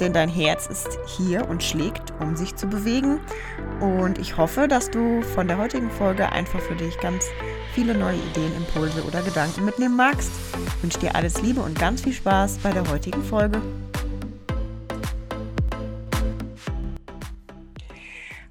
denn dein Herz ist hier und schlägt, um sich zu bewegen. Und ich hoffe, dass du von der heutigen Folge einfach für dich ganz viele neue Ideen, Impulse oder Gedanken mitnehmen magst. Ich wünsche dir alles Liebe und ganz viel Spaß bei der heutigen Folge.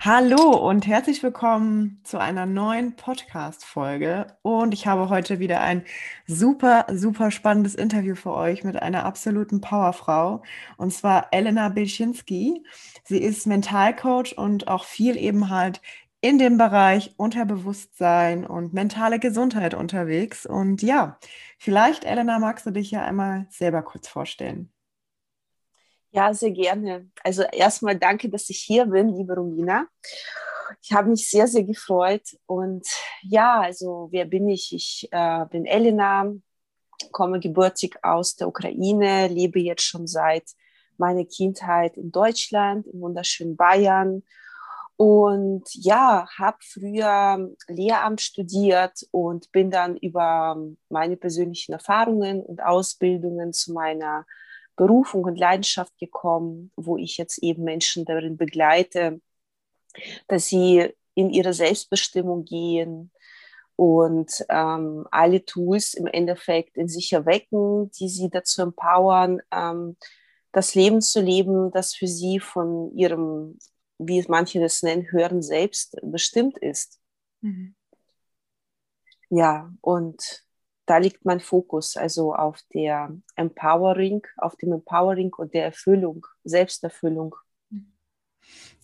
Hallo und herzlich willkommen zu einer neuen Podcast-Folge. Und ich habe heute wieder ein super, super spannendes Interview für euch mit einer absoluten Powerfrau. Und zwar Elena Bilczynski. Sie ist Mentalcoach und auch viel eben halt in dem Bereich Unterbewusstsein und mentale Gesundheit unterwegs. Und ja, vielleicht, Elena, magst du dich ja einmal selber kurz vorstellen. Ja, sehr gerne. Also erstmal danke, dass ich hier bin, liebe Romina. Ich habe mich sehr, sehr gefreut. Und ja, also wer bin ich? Ich äh, bin Elena, komme gebürtig aus der Ukraine, lebe jetzt schon seit meiner Kindheit in Deutschland, im wunderschönen Bayern. Und ja, habe früher Lehramt studiert und bin dann über meine persönlichen Erfahrungen und Ausbildungen zu meiner Berufung und Leidenschaft gekommen, wo ich jetzt eben Menschen darin begleite, dass sie in ihre Selbstbestimmung gehen und ähm, alle Tools im Endeffekt in sich erwecken, die sie dazu empowern, ähm, das Leben zu leben, das für sie von ihrem, wie manche das nennen, höheren Selbst bestimmt ist. Mhm. Ja, und da liegt mein Fokus, also auf der Empowering, auf dem Empowering und der Erfüllung, Selbsterfüllung.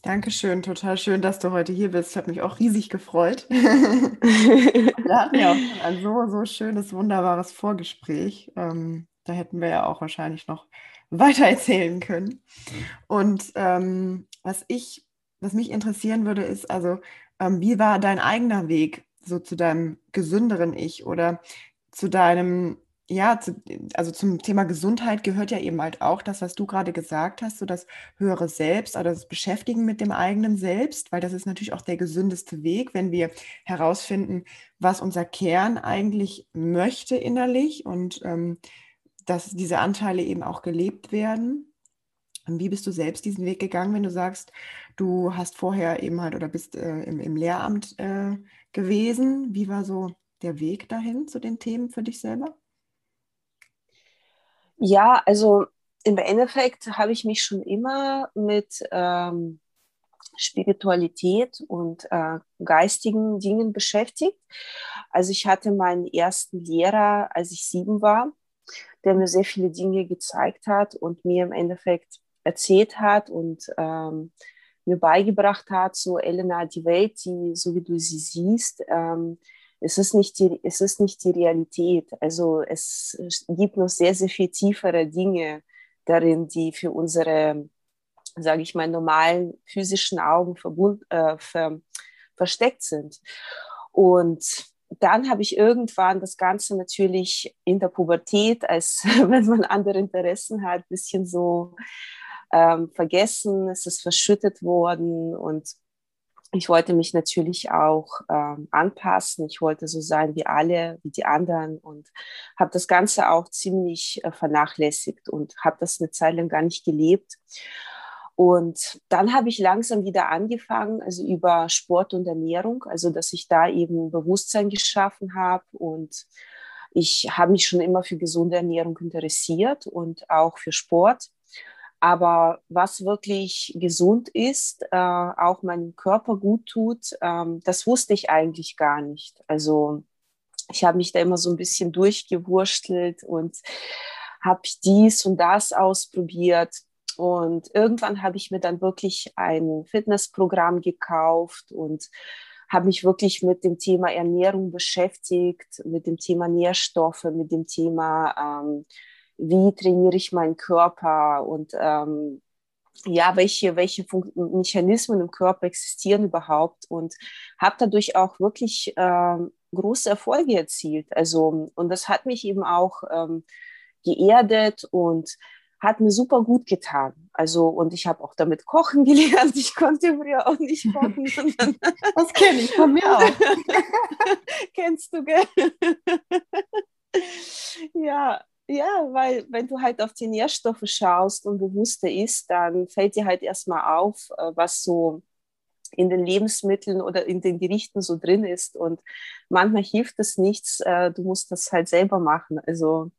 Dankeschön, total schön, dass du heute hier bist. Ich habe mich auch riesig gefreut. wir hatten ja auch ein so, so schönes, wunderbares Vorgespräch. Ähm, da hätten wir ja auch wahrscheinlich noch weiter erzählen können. Und ähm, was ich, was mich interessieren würde, ist also, ähm, wie war dein eigener Weg so zu deinem gesünderen Ich? Oder zu deinem, ja, zu, also zum Thema Gesundheit gehört ja eben halt auch das, was du gerade gesagt hast, so das höhere Selbst oder das Beschäftigen mit dem eigenen Selbst, weil das ist natürlich auch der gesündeste Weg, wenn wir herausfinden, was unser Kern eigentlich möchte innerlich und ähm, dass diese Anteile eben auch gelebt werden. Und wie bist du selbst diesen Weg gegangen, wenn du sagst, du hast vorher eben halt oder bist äh, im, im Lehramt äh, gewesen? Wie war so der Weg dahin zu den Themen für dich selber? Ja, also im Endeffekt habe ich mich schon immer mit ähm, Spiritualität und äh, geistigen Dingen beschäftigt. Also ich hatte meinen ersten Lehrer, als ich sieben war, der mir sehr viele Dinge gezeigt hat und mir im Endeffekt erzählt hat und ähm, mir beigebracht hat, so Elena, die Welt, die so wie du sie siehst, ähm, es ist nicht die, es ist nicht die Realität. Also es gibt noch sehr, sehr viel tiefere Dinge darin, die für unsere, sage ich mal, normalen physischen Augen verbund, äh, ver, versteckt sind. Und dann habe ich irgendwann das Ganze natürlich in der Pubertät, als wenn man andere Interessen hat, ein bisschen so ähm, vergessen. Es ist verschüttet worden und ich wollte mich natürlich auch ähm, anpassen. Ich wollte so sein wie alle, wie die anderen und habe das Ganze auch ziemlich äh, vernachlässigt und habe das eine Zeit lang gar nicht gelebt. Und dann habe ich langsam wieder angefangen, also über Sport und Ernährung, also dass ich da eben Bewusstsein geschaffen habe und ich habe mich schon immer für gesunde Ernährung interessiert und auch für Sport. Aber was wirklich gesund ist, äh, auch meinem Körper gut tut, ähm, das wusste ich eigentlich gar nicht. Also ich habe mich da immer so ein bisschen durchgewurstelt und habe dies und das ausprobiert. Und irgendwann habe ich mir dann wirklich ein Fitnessprogramm gekauft und habe mich wirklich mit dem Thema Ernährung beschäftigt, mit dem Thema Nährstoffe, mit dem Thema ähm, wie trainiere ich meinen Körper und ähm, ja, welche, welche Mechanismen im Körper existieren überhaupt und habe dadurch auch wirklich äh, große Erfolge erzielt. Also, und das hat mich eben auch ähm, geerdet und hat mir super gut getan. Also, und ich habe auch damit kochen gelernt. Ich konnte früher auch nicht kochen. das kenne ich von mir auch. Kennst du, gell? ja, ja, weil wenn du halt auf die Nährstoffe schaust und bewusster isst, dann fällt dir halt erstmal auf, äh, was so in den Lebensmitteln oder in den Gerichten so drin ist. Und manchmal hilft es nichts, äh, du musst das halt selber machen. Also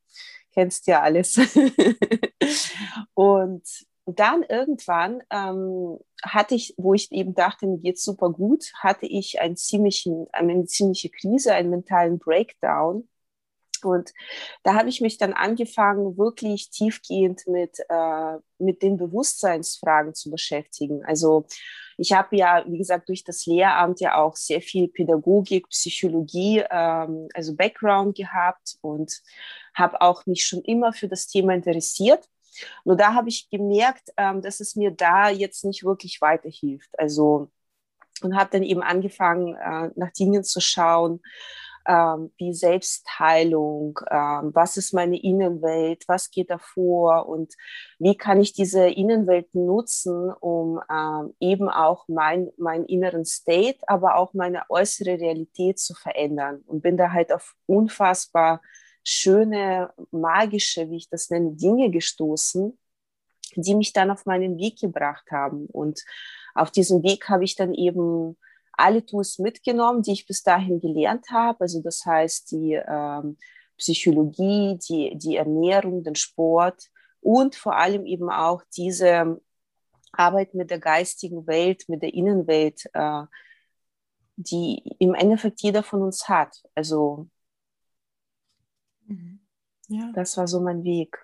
kennst ja alles. und dann irgendwann ähm, hatte ich, wo ich eben dachte, mir geht's super gut, hatte ich einen ziemlichen, eine ziemliche Krise, einen mentalen Breakdown. Und da habe ich mich dann angefangen, wirklich tiefgehend mit, äh, mit den Bewusstseinsfragen zu beschäftigen. Also ich habe ja, wie gesagt, durch das Lehramt ja auch sehr viel Pädagogik, Psychologie, ähm, also Background gehabt und habe auch mich schon immer für das Thema interessiert. Nur da habe ich gemerkt, ähm, dass es mir da jetzt nicht wirklich weiterhilft. Also und habe dann eben angefangen, äh, nach Dingen zu schauen, ähm, wie Selbstheilung, ähm, was ist meine Innenwelt, was geht davor und wie kann ich diese Innenwelt nutzen, um ähm, eben auch mein, meinen inneren State, aber auch meine äußere Realität zu verändern und bin da halt auf unfassbar schöne, magische, wie ich das nenne, Dinge gestoßen, die mich dann auf meinen Weg gebracht haben. Und auf diesem Weg habe ich dann eben alle Tools mitgenommen, die ich bis dahin gelernt habe. Also das heißt die ähm, Psychologie, die, die Ernährung, den Sport und vor allem eben auch diese Arbeit mit der geistigen Welt, mit der Innenwelt, äh, die im Endeffekt jeder von uns hat. Also mhm. ja. das war so mein Weg.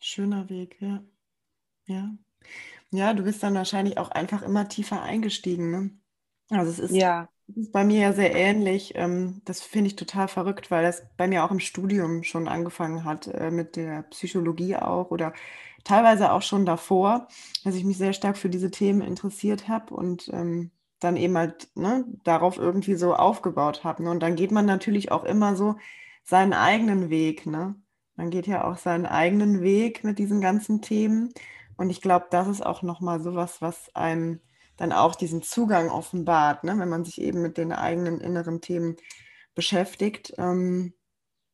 Schöner Weg, ja. Ja. Ja, du bist dann wahrscheinlich auch einfach immer tiefer eingestiegen, ne? Also es ist, ja. ist bei mir ja sehr ähnlich. Ähm, das finde ich total verrückt, weil das bei mir auch im Studium schon angefangen hat, äh, mit der Psychologie auch oder teilweise auch schon davor, dass ich mich sehr stark für diese Themen interessiert habe und ähm, dann eben halt ne, darauf irgendwie so aufgebaut habe. Ne? Und dann geht man natürlich auch immer so seinen eigenen Weg. Ne? Man geht ja auch seinen eigenen Weg mit diesen ganzen Themen. Und ich glaube, das ist auch nochmal sowas, was einem dann auch diesen Zugang offenbart, ne? wenn man sich eben mit den eigenen inneren Themen beschäftigt. Ähm,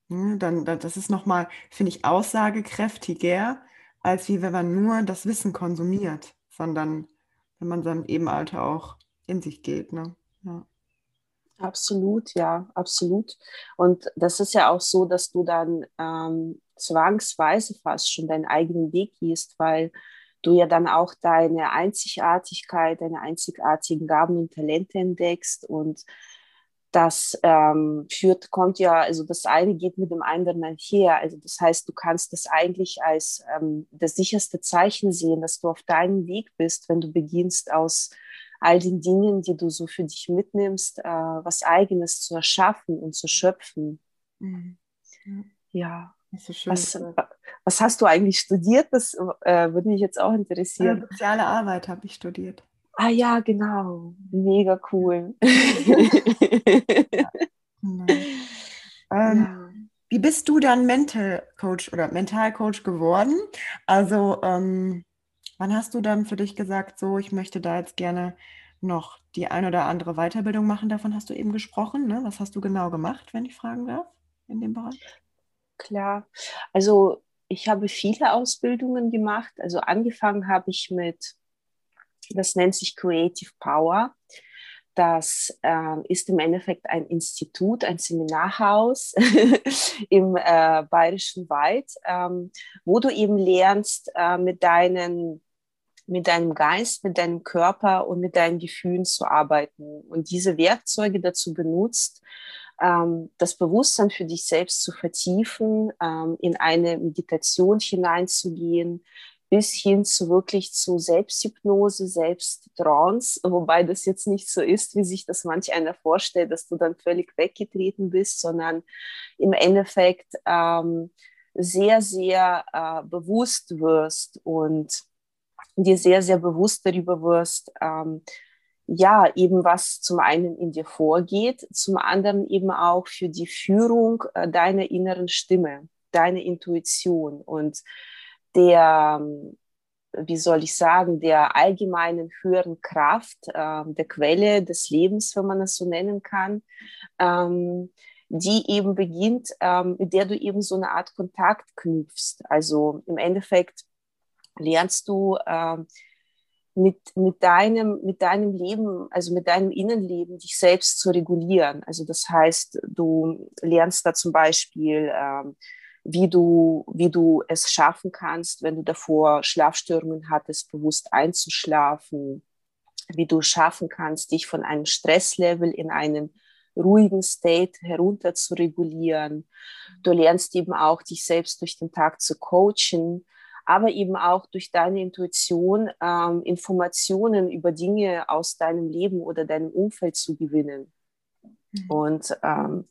ne? dann, das ist nochmal, finde ich, aussagekräftiger, als wie wenn man nur das Wissen konsumiert, sondern wenn man dann eben halt auch in sich geht. Ne? Ja. Absolut, ja, absolut. Und das ist ja auch so, dass du dann ähm, zwangsweise fast schon deinen eigenen Weg gehst, weil du ja dann auch deine Einzigartigkeit, deine einzigartigen Gaben und Talente entdeckst und das ähm, führt, kommt ja, also das eine geht mit dem anderen einher. Also das heißt, du kannst das eigentlich als ähm, das sicherste Zeichen sehen, dass du auf deinem Weg bist, wenn du beginnst aus all den Dingen, die du so für dich mitnimmst, äh, was eigenes zu erschaffen und zu schöpfen. Mhm. Ja. So was, was, hast du eigentlich studiert? Das äh, würde mich jetzt auch interessieren. Ja, soziale Arbeit habe ich studiert. Ah ja, genau. Mega cool. ja. Ähm, ja. Wie bist du dann Mental Coach oder Mental Coach geworden? Also ähm, wann hast du dann für dich gesagt, so ich möchte da jetzt gerne noch die ein oder andere Weiterbildung machen? Davon hast du eben gesprochen. Ne? Was hast du genau gemacht, wenn ich fragen darf, in dem Bereich? Klar. Also ich habe viele Ausbildungen gemacht. Also angefangen habe ich mit, das nennt sich Creative Power. Das äh, ist im Endeffekt ein Institut, ein Seminarhaus im äh, Bayerischen Wald, ähm, wo du eben lernst, äh, mit, deinen, mit deinem Geist, mit deinem Körper und mit deinen Gefühlen zu arbeiten und diese Werkzeuge dazu benutzt, ähm, das Bewusstsein für dich selbst zu vertiefen, ähm, in eine Meditation hineinzugehen, bis hin zu wirklich zu Selbsthypnose, Selbsttrance, wobei das jetzt nicht so ist, wie sich das manch einer vorstellt, dass du dann völlig weggetreten bist, sondern im Endeffekt ähm, sehr, sehr äh, bewusst wirst und dir sehr, sehr bewusst darüber wirst, ähm, ja, eben was zum einen in dir vorgeht, zum anderen eben auch für die Führung äh, deiner inneren Stimme, deiner Intuition und der, wie soll ich sagen, der allgemeinen höheren Kraft, äh, der Quelle des Lebens, wenn man es so nennen kann, ähm, die eben beginnt, ähm, mit der du eben so eine Art Kontakt knüpfst. Also im Endeffekt lernst du mit, mit, deinem, mit deinem Leben, also mit deinem Innenleben, dich selbst zu regulieren. Also das heißt, du lernst da zum Beispiel, ähm, wie, du, wie du es schaffen kannst, wenn du davor Schlafstörungen hattest, bewusst einzuschlafen, wie du schaffen kannst, dich von einem Stresslevel in einen ruhigen State herunter zu regulieren. Du lernst eben auch, dich selbst durch den Tag zu coachen aber eben auch durch deine Intuition ähm, Informationen über Dinge aus deinem Leben oder deinem Umfeld zu gewinnen. Mhm. Und ähm,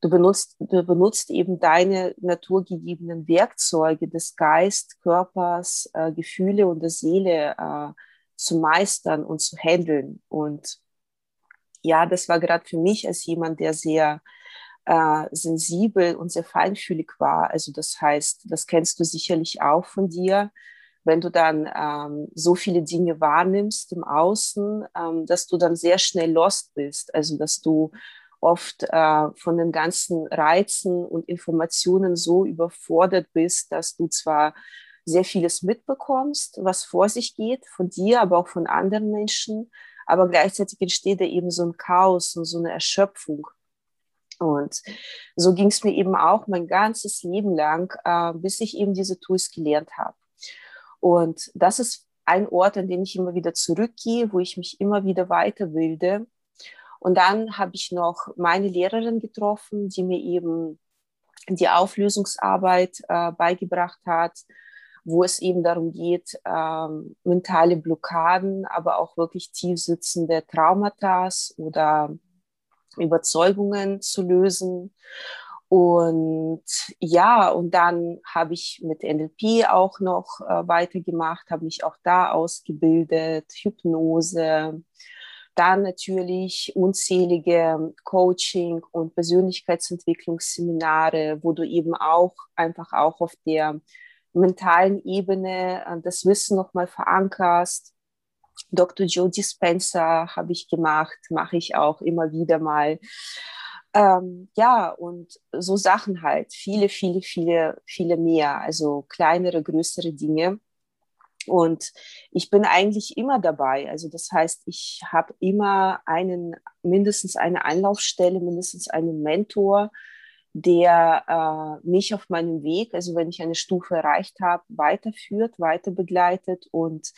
du, benutzt, du benutzt eben deine naturgegebenen Werkzeuge des Geist, Körpers, äh, Gefühle und der Seele äh, zu meistern und zu handeln. Und ja, das war gerade für mich als jemand, der sehr äh, sensibel und sehr feinfühlig war. Also das heißt, das kennst du sicherlich auch von dir, wenn du dann ähm, so viele Dinge wahrnimmst im Außen, ähm, dass du dann sehr schnell lost bist. Also dass du oft äh, von den ganzen Reizen und Informationen so überfordert bist, dass du zwar sehr vieles mitbekommst, was vor sich geht, von dir, aber auch von anderen Menschen, aber gleichzeitig entsteht da eben so ein Chaos und so eine Erschöpfung. Und so ging es mir eben auch mein ganzes Leben lang, äh, bis ich eben diese Tools gelernt habe. Und das ist ein Ort, an den ich immer wieder zurückgehe, wo ich mich immer wieder weiterbilde. Und dann habe ich noch meine Lehrerin getroffen, die mir eben die Auflösungsarbeit äh, beigebracht hat, wo es eben darum geht, ähm, mentale Blockaden, aber auch wirklich tief sitzende Traumata oder Überzeugungen zu lösen. Und ja, und dann habe ich mit NLP auch noch äh, weitergemacht, habe mich auch da ausgebildet, Hypnose, dann natürlich unzählige Coaching- und Persönlichkeitsentwicklungsseminare, wo du eben auch einfach auch auf der mentalen Ebene äh, das Wissen nochmal verankerst Dr. Joe Dispenza habe ich gemacht, mache ich auch immer wieder mal. Ähm, ja, und so Sachen halt, viele, viele, viele, viele mehr, also kleinere, größere Dinge. Und ich bin eigentlich immer dabei. Also das heißt, ich habe immer einen, mindestens eine Anlaufstelle, mindestens einen Mentor, der äh, mich auf meinem Weg, also wenn ich eine Stufe erreicht habe, weiterführt, weiter begleitet und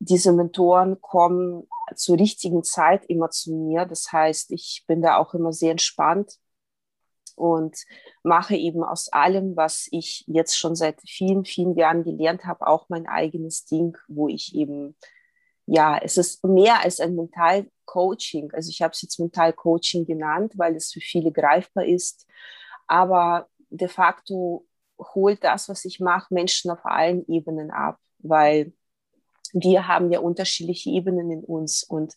diese Mentoren kommen zur richtigen Zeit immer zu mir. Das heißt, ich bin da auch immer sehr entspannt und mache eben aus allem, was ich jetzt schon seit vielen, vielen Jahren gelernt habe, auch mein eigenes Ding, wo ich eben, ja, es ist mehr als ein Mental-Coaching. Also ich habe es jetzt Mental-Coaching genannt, weil es für viele greifbar ist. Aber de facto holt das, was ich mache, Menschen auf allen Ebenen ab, weil wir haben ja unterschiedliche Ebenen in uns und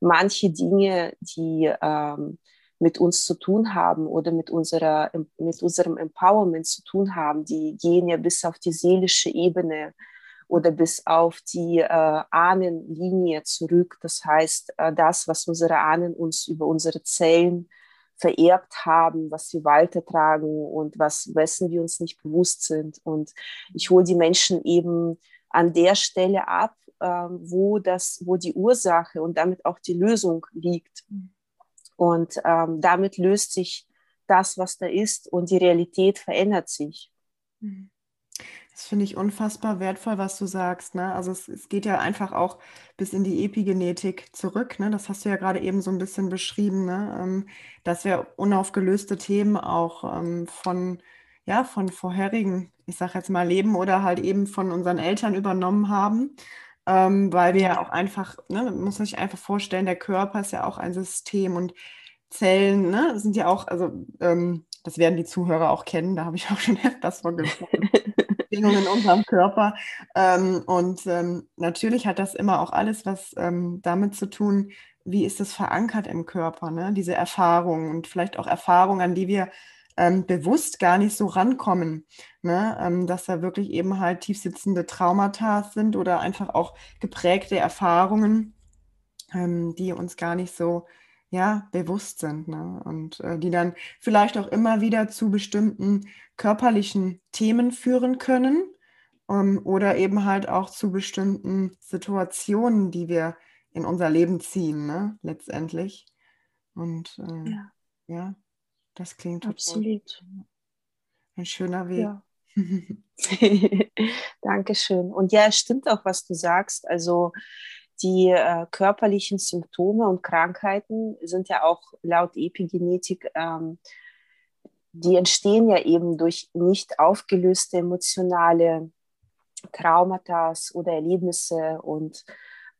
manche Dinge, die ähm, mit uns zu tun haben oder mit, unserer, mit unserem Empowerment zu tun haben, die gehen ja bis auf die seelische Ebene oder bis auf die äh, Ahnenlinie zurück. Das heißt, äh, das, was unsere Ahnen uns über unsere Zellen vererbt haben, was wir weitertragen und was, wessen wir uns nicht bewusst sind. Und ich hole die Menschen eben an der Stelle ab, äh, wo, das, wo die Ursache und damit auch die Lösung liegt. Und ähm, damit löst sich das, was da ist und die Realität verändert sich. Das finde ich unfassbar wertvoll, was du sagst. Ne? Also es, es, geht ja einfach auch bis in die Epigenetik zurück. Ne? Das hast du ja gerade eben so ein bisschen beschrieben, ne? Ähm, dass wir unaufgelöste Themen auch ähm, von ja, von vorherigen, ich sage jetzt mal, Leben oder halt eben von unseren Eltern übernommen haben. Ähm, weil wir ja auch einfach, ne, man muss sich einfach vorstellen, der Körper ist ja auch ein System und Zellen ne, sind ja auch, also ähm, das werden die Zuhörer auch kennen, da habe ich auch schon öfters von gesprochen. Schwingungen in unserem Körper. Ähm, und ähm, natürlich hat das immer auch alles was ähm, damit zu tun, wie ist es verankert im Körper, ne? diese Erfahrungen und vielleicht auch Erfahrungen, an die wir ähm, bewusst gar nicht so rankommen, ne? Ähm, dass da wirklich eben halt tiefsitzende Traumata sind oder einfach auch geprägte Erfahrungen, ähm, die uns gar nicht so ja, bewusst sind ne? und äh, die dann vielleicht auch immer wieder zu bestimmten körperlichen Themen führen können ähm, oder eben halt auch zu bestimmten Situationen, die wir in unser Leben ziehen, ne? letztendlich. Und äh, ja. ja. Das klingt total Absolut. ein schöner Weg. Ja. Dankeschön. Und ja, es stimmt auch, was du sagst. Also die äh, körperlichen Symptome und Krankheiten sind ja auch laut Epigenetik, ähm, die entstehen ja eben durch nicht aufgelöste emotionale Traumata oder Erlebnisse. Und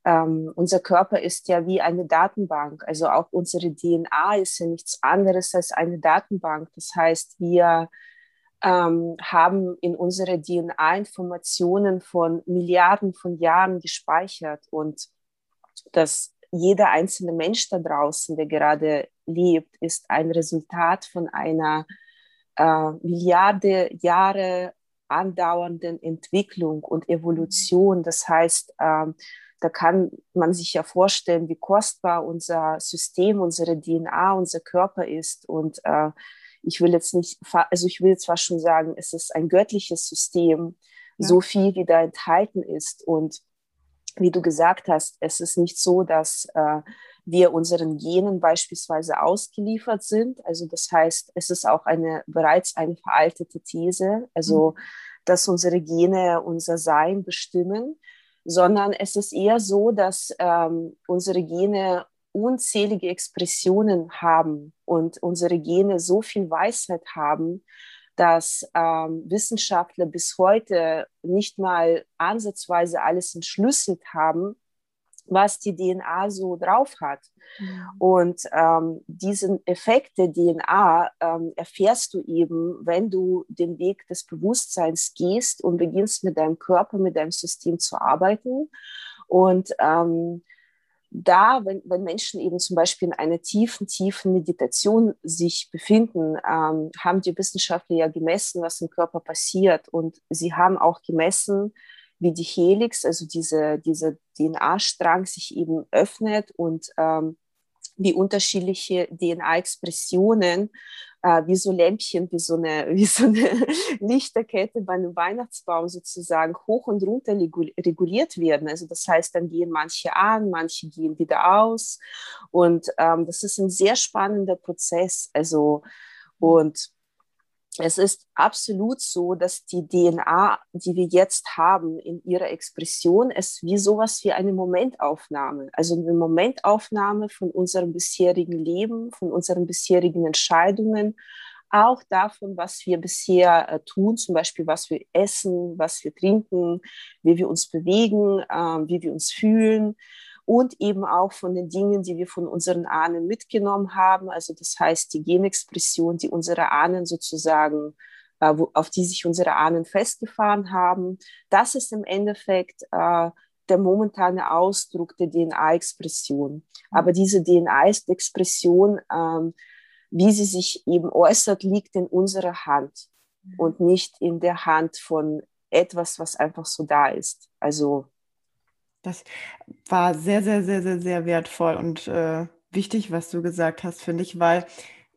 ähm, unser Körper ist ja wie eine Datenbank. Also auch unsere DNA ist ja nichts anderes als eine Datenbank. Das heißt, wir ähm, haben in unserer DNA Informationen von Milliarden von Jahren gespeichert und dass jeder einzelne Mensch da draußen, der gerade lebt, ist ein Resultat von einer äh, Milliarde Jahre andauernden Entwicklung und Evolution. Das heißt, äh, da kann man sich ja vorstellen, wie kostbar unser System, unsere DNA, unser Körper ist und äh, ich will jetzt nicht, also ich will zwar schon sagen, es ist ein göttliches System, ja. so viel wie da enthalten ist. Und wie du gesagt hast, es ist nicht so, dass äh, wir unseren Genen beispielsweise ausgeliefert sind. Also das heißt, es ist auch eine bereits eine veraltete These, also mhm. dass unsere Gene unser Sein bestimmen, sondern es ist eher so, dass ähm, unsere Gene unzählige Expressionen haben und unsere Gene so viel Weisheit haben, dass ähm, Wissenschaftler bis heute nicht mal ansatzweise alles entschlüsselt haben, was die DNA so drauf hat. Mhm. Und ähm, diesen Effekt der DNA ähm, erfährst du eben, wenn du den Weg des Bewusstseins gehst und beginnst mit deinem Körper, mit deinem System zu arbeiten. Und ähm, da, wenn, wenn Menschen eben zum Beispiel in einer tiefen, tiefen Meditation sich befinden, ähm, haben die Wissenschaftler ja gemessen, was im Körper passiert. Und sie haben auch gemessen, wie die Helix, also diese, diese DNA-Strang sich eben öffnet und ähm, wie unterschiedliche DNA-Expressionen äh, wie so Lämpchen, wie so, eine, wie so eine Lichterkette bei einem Weihnachtsbaum sozusagen hoch und runter reguliert werden. Also das heißt, dann gehen manche an, manche gehen wieder aus. Und ähm, das ist ein sehr spannender Prozess. Also und es ist absolut so, dass die DNA, die wir jetzt haben in ihrer Expression, ist wie sowas wie eine Momentaufnahme. Also eine Momentaufnahme von unserem bisherigen Leben, von unseren bisherigen Entscheidungen, auch davon, was wir bisher äh, tun, zum Beispiel was wir essen, was wir trinken, wie wir uns bewegen, äh, wie wir uns fühlen und eben auch von den Dingen, die wir von unseren Ahnen mitgenommen haben. Also das heißt die Genexpression, die unsere Ahnen sozusagen, äh, auf die sich unsere Ahnen festgefahren haben. Das ist im Endeffekt äh, der momentane Ausdruck der DNA-Expression. Aber diese DNA-Expression, ähm, wie sie sich eben äußert, liegt in unserer Hand und nicht in der Hand von etwas, was einfach so da ist. Also das war sehr, sehr, sehr, sehr, sehr wertvoll und äh, wichtig, was du gesagt hast, finde ich, weil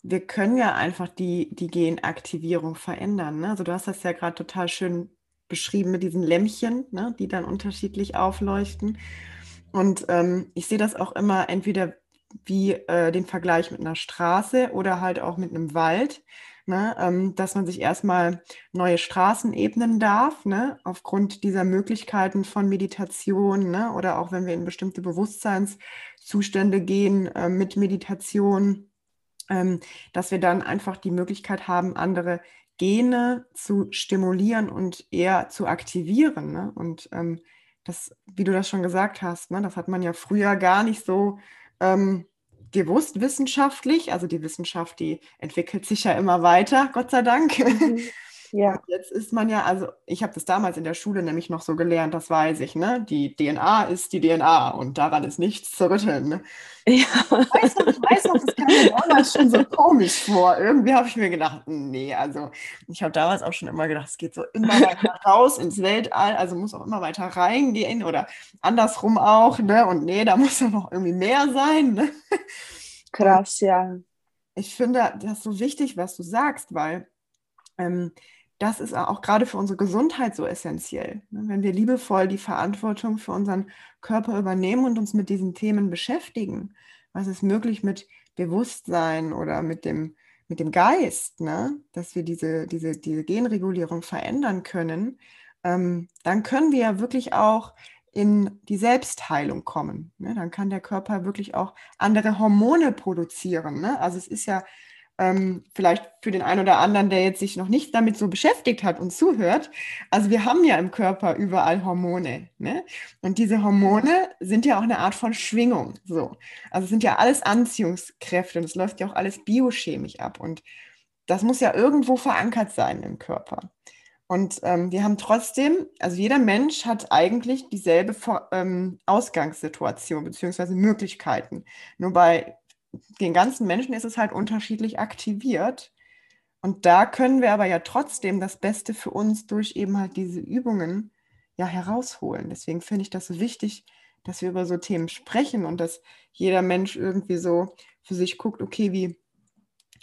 wir können ja einfach die, die Genaktivierung verändern. Ne? Also du hast das ja gerade total schön beschrieben mit diesen Lämpchen, ne? die dann unterschiedlich aufleuchten. Und ähm, ich sehe das auch immer entweder wie äh, den Vergleich mit einer Straße oder halt auch mit einem Wald ne, ähm, dass man sich erstmal neue Straßen ebnen darf, ne, aufgrund dieser Möglichkeiten von Meditation, ne, oder auch wenn wir in bestimmte Bewusstseinszustände gehen äh, mit Meditation, ähm, dass wir dann einfach die Möglichkeit haben, andere Gene zu stimulieren und eher zu aktivieren. Ne? Und ähm, das, wie du das schon gesagt hast, ne, das hat man ja früher gar nicht so ähm, gewusst wissenschaftlich. Also die Wissenschaft, die entwickelt sich ja immer weiter, Gott sei Dank. Mhm. Ja. Und jetzt ist man ja, also ich habe das damals in der Schule nämlich noch so gelernt, das weiß ich, ne? Die DNA ist die DNA und daran ist nichts zu rütteln. Ne? Ja. Ich weiß noch, ich weiß noch, das kam mir damals schon so komisch vor. Irgendwie habe ich mir gedacht, nee, also ich habe damals auch schon immer gedacht, es geht so immer weiter raus ins Weltall, also muss auch immer weiter reingehen oder andersrum auch, ne? Und nee, da muss ja noch irgendwie mehr sein. Ne? Krass, ja. Ich finde das so wichtig, was du sagst, weil ähm, das ist auch gerade für unsere Gesundheit so essentiell. Ne? Wenn wir liebevoll die Verantwortung für unseren Körper übernehmen und uns mit diesen Themen beschäftigen, was ist möglich mit Bewusstsein oder mit dem, mit dem Geist, ne? dass wir diese, diese, diese Genregulierung verändern können, ähm, dann können wir ja wirklich auch in die Selbstheilung kommen. Ne? Dann kann der Körper wirklich auch andere Hormone produzieren. Ne? Also es ist ja ähm, vielleicht für den einen oder anderen, der jetzt sich noch nicht damit so beschäftigt hat und zuhört. Also wir haben ja im Körper überall Hormone. Ne? Und diese Hormone sind ja auch eine Art von Schwingung. So. Also es sind ja alles Anziehungskräfte und es läuft ja auch alles biochemisch ab. Und das muss ja irgendwo verankert sein im Körper. Und ähm, wir haben trotzdem, also jeder Mensch hat eigentlich dieselbe ähm, Ausgangssituation bzw. Möglichkeiten. Nur bei den ganzen Menschen ist es halt unterschiedlich aktiviert. Und da können wir aber ja trotzdem das Beste für uns durch eben halt diese Übungen ja herausholen. Deswegen finde ich das so wichtig, dass wir über so Themen sprechen und dass jeder Mensch irgendwie so für sich guckt, okay, wie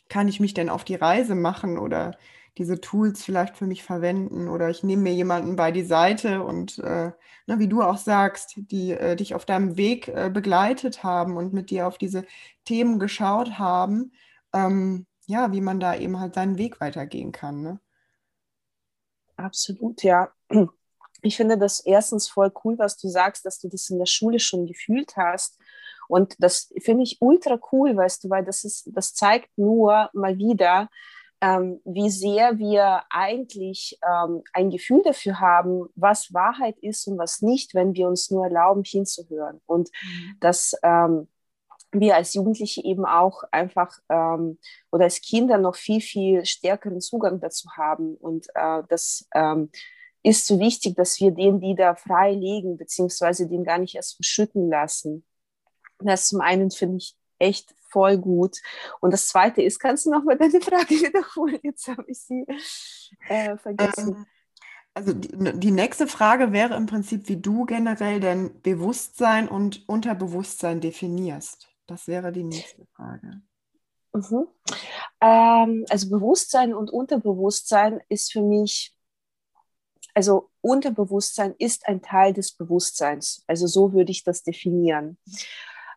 kann ich mich denn auf die Reise machen oder diese Tools vielleicht für mich verwenden oder ich nehme mir jemanden bei die Seite und äh, ne, wie du auch sagst, die äh, dich auf deinem Weg äh, begleitet haben und mit dir auf diese Themen geschaut haben, ähm, ja, wie man da eben halt seinen Weg weitergehen kann. Ne? Absolut, ja. Ich finde das erstens voll cool, was du sagst, dass du das in der Schule schon gefühlt hast. Und das finde ich ultra cool, weißt du, weil das ist, das zeigt nur mal wieder, ähm, wie sehr wir eigentlich ähm, ein Gefühl dafür haben, was Wahrheit ist und was nicht, wenn wir uns nur erlauben, hinzuhören. Und mhm. dass ähm, wir als Jugendliche eben auch einfach ähm, oder als Kinder noch viel, viel stärkeren Zugang dazu haben. Und äh, das ähm, ist so wichtig, dass wir den wieder freilegen, beziehungsweise den gar nicht erst verschütten lassen. Das zum einen finde ich echt voll gut. Und das Zweite ist, kannst du noch mal deine Frage wiederholen? Jetzt habe ich sie äh, vergessen. Ähm, also die, die, nächste Frage wäre im Prinzip, wie du generell dein Bewusstsein und Unterbewusstsein definierst. Das wäre die nächste Frage. Mhm. Ähm, also Bewusstsein und Unterbewusstsein ist für mich, also Unterbewusstsein ist ein Teil des Bewusstseins. Also so würde ich das definieren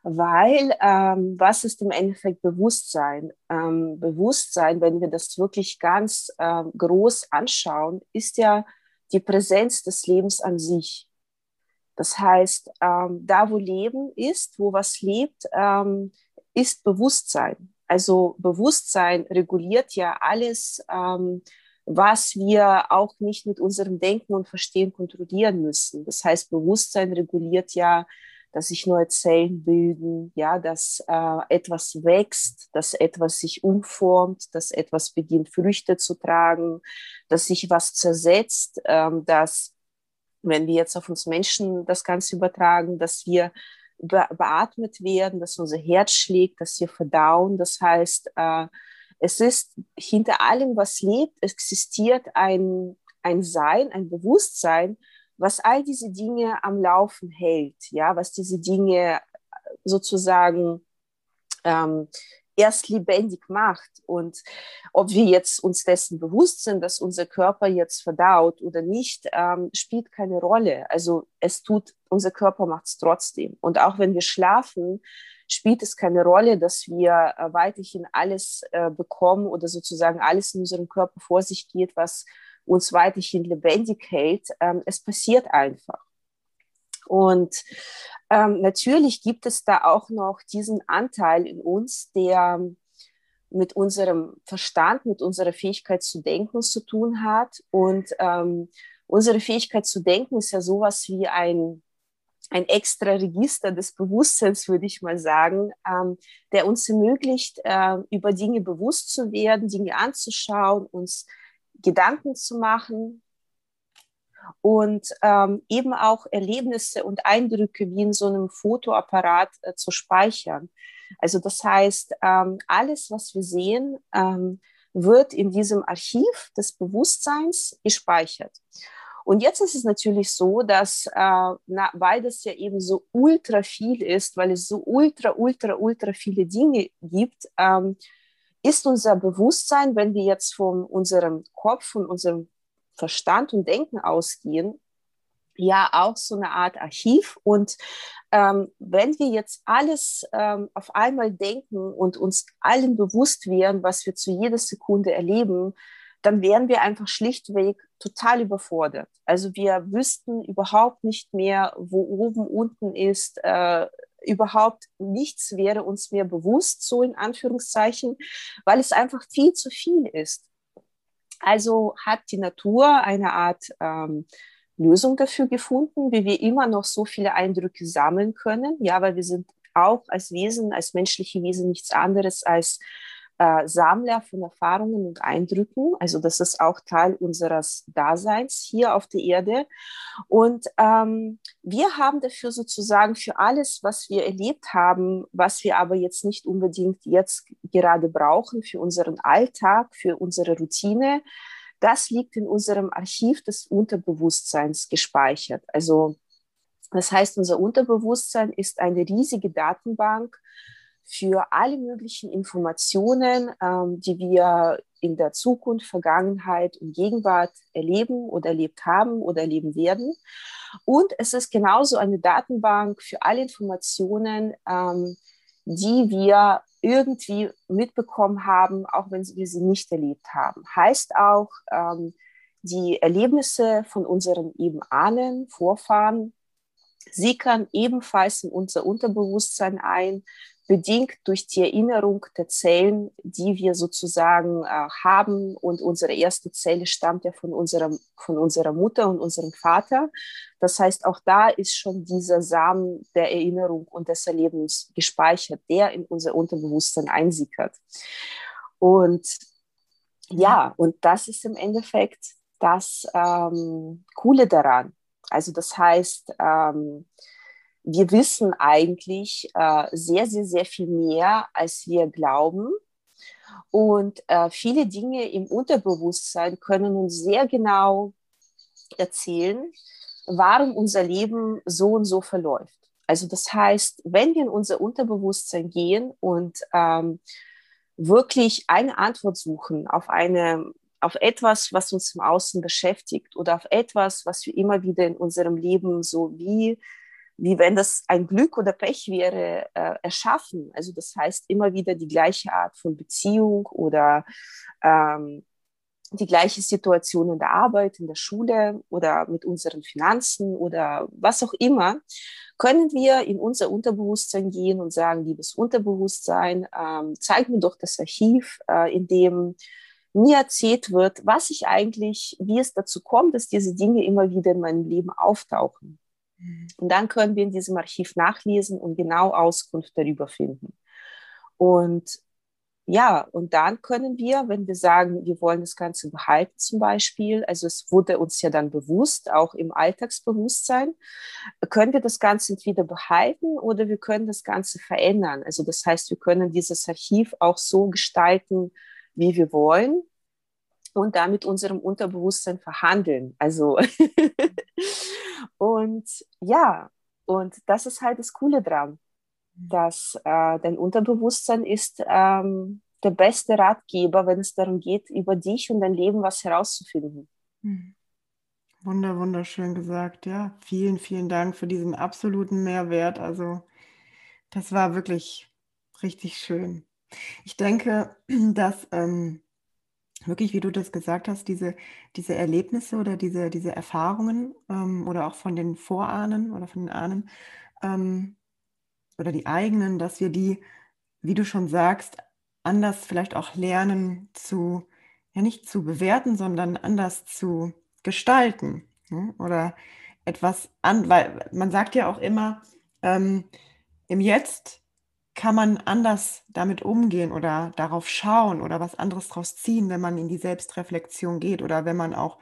weil ähm, was ist im Endeffekt Bewusstsein? Ähm, Bewusstsein, wenn wir das wirklich ganz äh, groß anschauen, ist ja die Präsenz des Lebens an sich. Das heißt, ähm, da wo Leben ist, wo was lebt, ähm, ist Bewusstsein. Also Bewusstsein reguliert ja alles, ähm, was wir auch nicht mit unserem Denken und Verstehen kontrollieren müssen. Das heißt, Bewusstsein reguliert ja dass sich neue Zellen bilden, ja, dass äh, etwas wächst, dass etwas sich umformt, dass etwas beginnt Früchte zu tragen, dass sich was zersetzt, ähm, dass, wenn wir jetzt auf uns Menschen das Ganze übertragen, dass wir be beatmet werden, dass unser Herz schlägt, dass wir verdauen. Das heißt, äh, es ist hinter allem, was lebt, existiert ein, ein Sein, ein Bewusstsein, was all diese Dinge am Laufen hält, ja, was diese Dinge sozusagen ähm, erst lebendig macht. Und ob wir jetzt uns dessen bewusst sind, dass unser Körper jetzt verdaut oder nicht, ähm, spielt keine Rolle. Also es tut, unser Körper macht es trotzdem. Und auch wenn wir schlafen, spielt es keine Rolle, dass wir äh, weiterhin alles äh, bekommen oder sozusagen alles in unserem Körper vor sich geht, was uns weiterhin lebendig hält. Ähm, es passiert einfach. Und ähm, natürlich gibt es da auch noch diesen Anteil in uns, der mit unserem Verstand, mit unserer Fähigkeit zu denken zu tun hat. Und ähm, unsere Fähigkeit zu denken ist ja sowas wie ein, ein extra Register des Bewusstseins, würde ich mal sagen, ähm, der uns ermöglicht, äh, über Dinge bewusst zu werden, Dinge anzuschauen, uns Gedanken zu machen und ähm, eben auch Erlebnisse und Eindrücke wie in so einem Fotoapparat äh, zu speichern. Also das heißt, ähm, alles, was wir sehen, ähm, wird in diesem Archiv des Bewusstseins gespeichert. Und jetzt ist es natürlich so, dass, äh, na, weil das ja eben so ultra viel ist, weil es so ultra, ultra, ultra viele Dinge gibt, ähm, ist unser Bewusstsein, wenn wir jetzt von unserem Kopf, von unserem Verstand und Denken ausgehen, ja auch so eine Art Archiv. Und ähm, wenn wir jetzt alles ähm, auf einmal denken und uns allen bewusst wären, was wir zu jeder Sekunde erleben, dann wären wir einfach schlichtweg total überfordert. Also wir wüssten überhaupt nicht mehr, wo oben, unten ist. Äh, überhaupt nichts wäre uns mehr bewusst, so in Anführungszeichen, weil es einfach viel zu viel ist. Also hat die Natur eine Art ähm, Lösung dafür gefunden, wie wir immer noch so viele Eindrücke sammeln können. Ja, weil wir sind auch als Wesen, als menschliche Wesen nichts anderes als äh, Sammler von Erfahrungen und Eindrücken. Also das ist auch Teil unseres Daseins hier auf der Erde. Und ähm, wir haben dafür sozusagen für alles, was wir erlebt haben, was wir aber jetzt nicht unbedingt jetzt gerade brauchen für unseren Alltag, für unsere Routine, das liegt in unserem Archiv des Unterbewusstseins gespeichert. Also das heißt, unser Unterbewusstsein ist eine riesige Datenbank für alle möglichen Informationen, ähm, die wir in der Zukunft, Vergangenheit und Gegenwart erleben oder erlebt haben oder erleben werden. Und es ist genauso eine Datenbank für alle Informationen, ähm, die wir irgendwie mitbekommen haben, auch wenn wir sie nicht erlebt haben. Heißt auch, ähm, die Erlebnisse von unseren eben Ahnen, Vorfahren, sickern ebenfalls in unser Unterbewusstsein ein, bedingt durch die Erinnerung der Zellen, die wir sozusagen äh, haben. Und unsere erste Zelle stammt ja von, unserem, von unserer Mutter und unserem Vater. Das heißt, auch da ist schon dieser Samen der Erinnerung und des Erlebens gespeichert, der in unser Unterbewusstsein einsickert. Und ja, und das ist im Endeffekt das ähm, Coole daran. Also das heißt, ähm, wir wissen eigentlich äh, sehr, sehr, sehr viel mehr, als wir glauben. Und äh, viele Dinge im Unterbewusstsein können uns sehr genau erzählen, warum unser Leben so und so verläuft. Also das heißt, wenn wir in unser Unterbewusstsein gehen und ähm, wirklich eine Antwort suchen auf eine auf etwas, was uns im Außen beschäftigt oder auf etwas, was wir immer wieder in unserem Leben so wie wie wenn das ein Glück oder Pech wäre, äh, erschaffen. Also das heißt immer wieder die gleiche Art von Beziehung oder ähm, die gleiche Situation in der Arbeit, in der Schule oder mit unseren Finanzen oder was auch immer, können wir in unser Unterbewusstsein gehen und sagen, liebes Unterbewusstsein, ähm, zeig mir doch das Archiv, äh, in dem mir erzählt wird, was ich eigentlich, wie es dazu kommt, dass diese Dinge immer wieder in meinem Leben auftauchen. Und dann können wir in diesem Archiv nachlesen und genau Auskunft darüber finden. Und ja, und dann können wir, wenn wir sagen, wir wollen das Ganze behalten zum Beispiel, also es wurde uns ja dann bewusst, auch im Alltagsbewusstsein, können wir das Ganze entweder behalten oder wir können das Ganze verändern. Also das heißt, wir können dieses Archiv auch so gestalten, wie wir wollen und damit unserem Unterbewusstsein verhandeln. Also Und ja, und das ist halt das Coole dran, dass äh, dein Unterbewusstsein ist ähm, der beste Ratgeber, wenn es darum geht, über dich und dein Leben was herauszufinden. Hm. Wunder, wunderschön gesagt. Ja, vielen, vielen Dank für diesen absoluten Mehrwert. Also, das war wirklich richtig schön. Ich denke, dass ähm, wirklich, wie du das gesagt hast, diese, diese Erlebnisse oder diese, diese Erfahrungen ähm, oder auch von den Vorahnen oder von den Ahnen ähm, oder die eigenen, dass wir die, wie du schon sagst, anders vielleicht auch lernen zu, ja nicht zu bewerten, sondern anders zu gestalten. Ne? Oder etwas an, weil man sagt ja auch immer, ähm, im Jetzt kann man anders damit umgehen oder darauf schauen oder was anderes draus ziehen, wenn man in die Selbstreflexion geht oder wenn man auch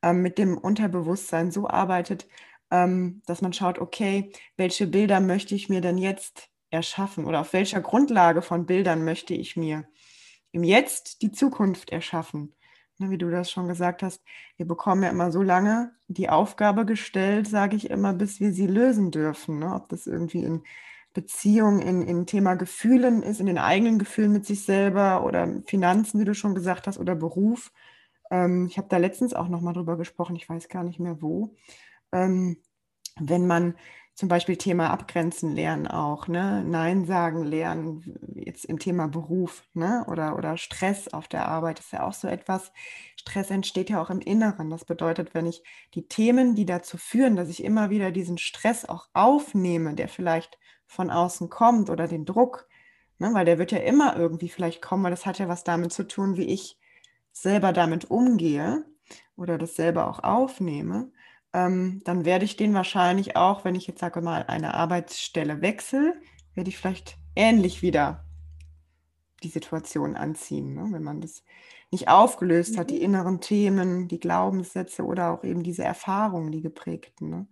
ähm, mit dem Unterbewusstsein so arbeitet, ähm, dass man schaut, okay, welche Bilder möchte ich mir denn jetzt erschaffen oder auf welcher Grundlage von Bildern möchte ich mir im Jetzt die Zukunft erschaffen. Ne, wie du das schon gesagt hast, wir bekommen ja immer so lange die Aufgabe gestellt, sage ich immer, bis wir sie lösen dürfen. Ne? Ob das irgendwie in Beziehung in, in Thema Gefühlen ist, in den eigenen Gefühlen mit sich selber oder Finanzen, wie du schon gesagt hast, oder Beruf. Ähm, ich habe da letztens auch nochmal drüber gesprochen, ich weiß gar nicht mehr wo. Ähm, wenn man zum Beispiel Thema Abgrenzen lernen auch, ne? Nein sagen lernen, jetzt im Thema Beruf, ne? Oder, oder Stress auf der Arbeit ist ja auch so etwas. Stress entsteht ja auch im Inneren. Das bedeutet, wenn ich die Themen, die dazu führen, dass ich immer wieder diesen Stress auch aufnehme, der vielleicht von außen kommt oder den Druck, ne, weil der wird ja immer irgendwie vielleicht kommen, weil das hat ja was damit zu tun, wie ich selber damit umgehe oder das selber auch aufnehme, ähm, dann werde ich den wahrscheinlich auch, wenn ich jetzt sage mal eine Arbeitsstelle wechsle, werde ich vielleicht ähnlich wieder die Situation anziehen, ne? wenn man das nicht aufgelöst mhm. hat, die mhm. inneren Themen, die Glaubenssätze oder auch eben diese Erfahrungen, die geprägten. Ne?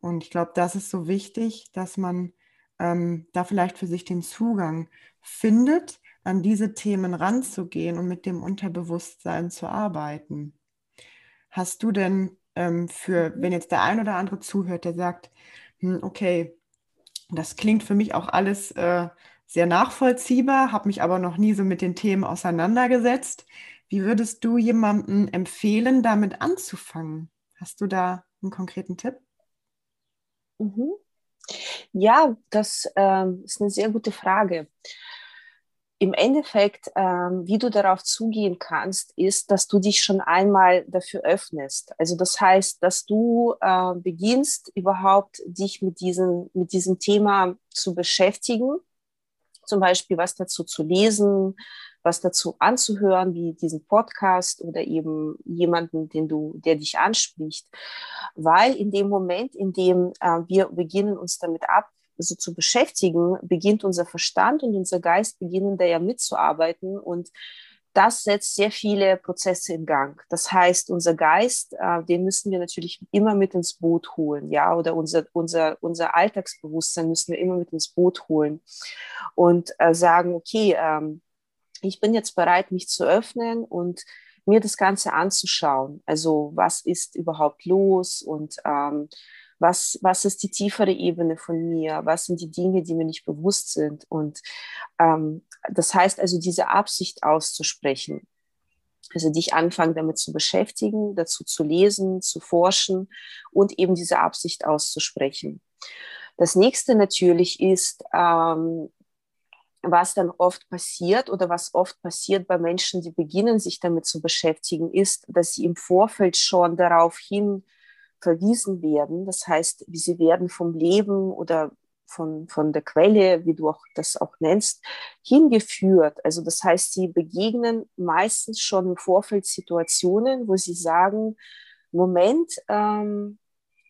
Und ich glaube, das ist so wichtig, dass man ähm, da vielleicht für sich den Zugang findet, an diese Themen ranzugehen und mit dem Unterbewusstsein zu arbeiten. Hast du denn ähm, für, mhm. wenn jetzt der ein oder andere zuhört, der sagt, hm, okay, das klingt für mich auch alles äh, sehr nachvollziehbar, habe mich aber noch nie so mit den Themen auseinandergesetzt. Wie würdest du jemandem empfehlen, damit anzufangen? Hast du da einen konkreten Tipp? Mhm. Ja, das ähm, ist eine sehr gute Frage. Im Endeffekt, ähm, wie du darauf zugehen kannst, ist, dass du dich schon einmal dafür öffnest. Also das heißt, dass du äh, beginnst überhaupt dich mit diesem, mit diesem Thema zu beschäftigen, zum Beispiel was dazu zu lesen, was dazu anzuhören, wie diesen Podcast oder eben jemanden, den du, der dich anspricht. Weil in dem Moment, in dem äh, wir beginnen, uns damit ab, so zu beschäftigen, beginnt unser Verstand und unser Geist beginnen da ja mitzuarbeiten und das setzt sehr viele Prozesse in Gang. Das heißt, unser Geist, äh, den müssen wir natürlich immer mit ins Boot holen, ja, oder unser, unser, unser Alltagsbewusstsein müssen wir immer mit ins Boot holen und äh, sagen, okay, ähm, ich bin jetzt bereit, mich zu öffnen und mir das Ganze anzuschauen. Also was ist überhaupt los und ähm, was, was ist die tiefere Ebene von mir? Was sind die Dinge, die mir nicht bewusst sind? Und ähm, das heißt also, diese Absicht auszusprechen. Also dich anfangen damit zu beschäftigen, dazu zu lesen, zu forschen und eben diese Absicht auszusprechen. Das nächste natürlich ist, ähm, was dann oft passiert oder was oft passiert bei Menschen, die beginnen, sich damit zu beschäftigen, ist, dass sie im Vorfeld schon darauf hin verwiesen werden. Das heißt, sie werden vom Leben oder von, von der Quelle, wie du auch das auch nennst, hingeführt. Also das heißt, sie begegnen meistens schon im Vorfeld Situationen, wo sie sagen, Moment, ähm,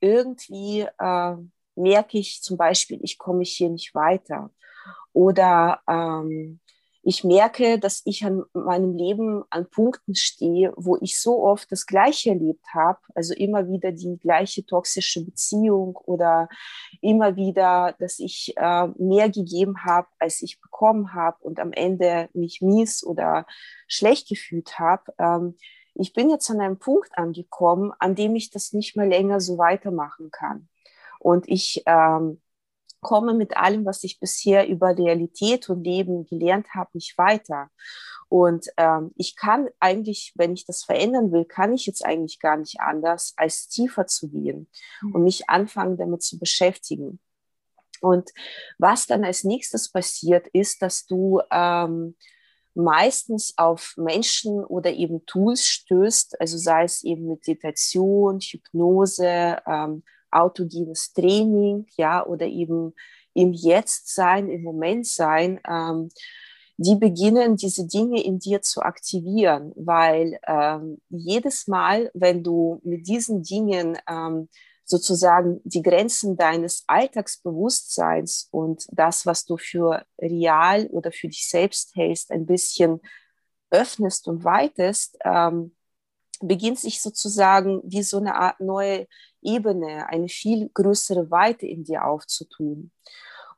irgendwie äh, merke ich zum Beispiel, ich komme hier nicht weiter. Oder ähm, ich merke, dass ich an meinem Leben an Punkten stehe, wo ich so oft das Gleiche erlebt habe, also immer wieder die gleiche toxische Beziehung oder immer wieder, dass ich äh, mehr gegeben habe, als ich bekommen habe und am Ende mich mies oder schlecht gefühlt habe. Ähm, ich bin jetzt an einem Punkt angekommen, an dem ich das nicht mehr länger so weitermachen kann. Und ich ähm, komme mit allem, was ich bisher über Realität und Leben gelernt habe, nicht weiter. Und ähm, ich kann eigentlich, wenn ich das verändern will, kann ich jetzt eigentlich gar nicht anders, als tiefer zu gehen mhm. und mich anfangen, damit zu beschäftigen. Und was dann als nächstes passiert, ist, dass du ähm, meistens auf Menschen oder eben Tools stößt, also sei es eben Meditation, Hypnose, ähm, autogenes Training, ja, oder eben im Jetzt sein, im Moment sein, ähm, die beginnen, diese Dinge in dir zu aktivieren, weil ähm, jedes Mal, wenn du mit diesen Dingen ähm, sozusagen die Grenzen deines Alltagsbewusstseins und das, was du für real oder für dich selbst hältst, ein bisschen öffnest und weitest, ähm, beginnt sich sozusagen wie so eine Art neue Ebene, eine viel größere Weite in dir aufzutun.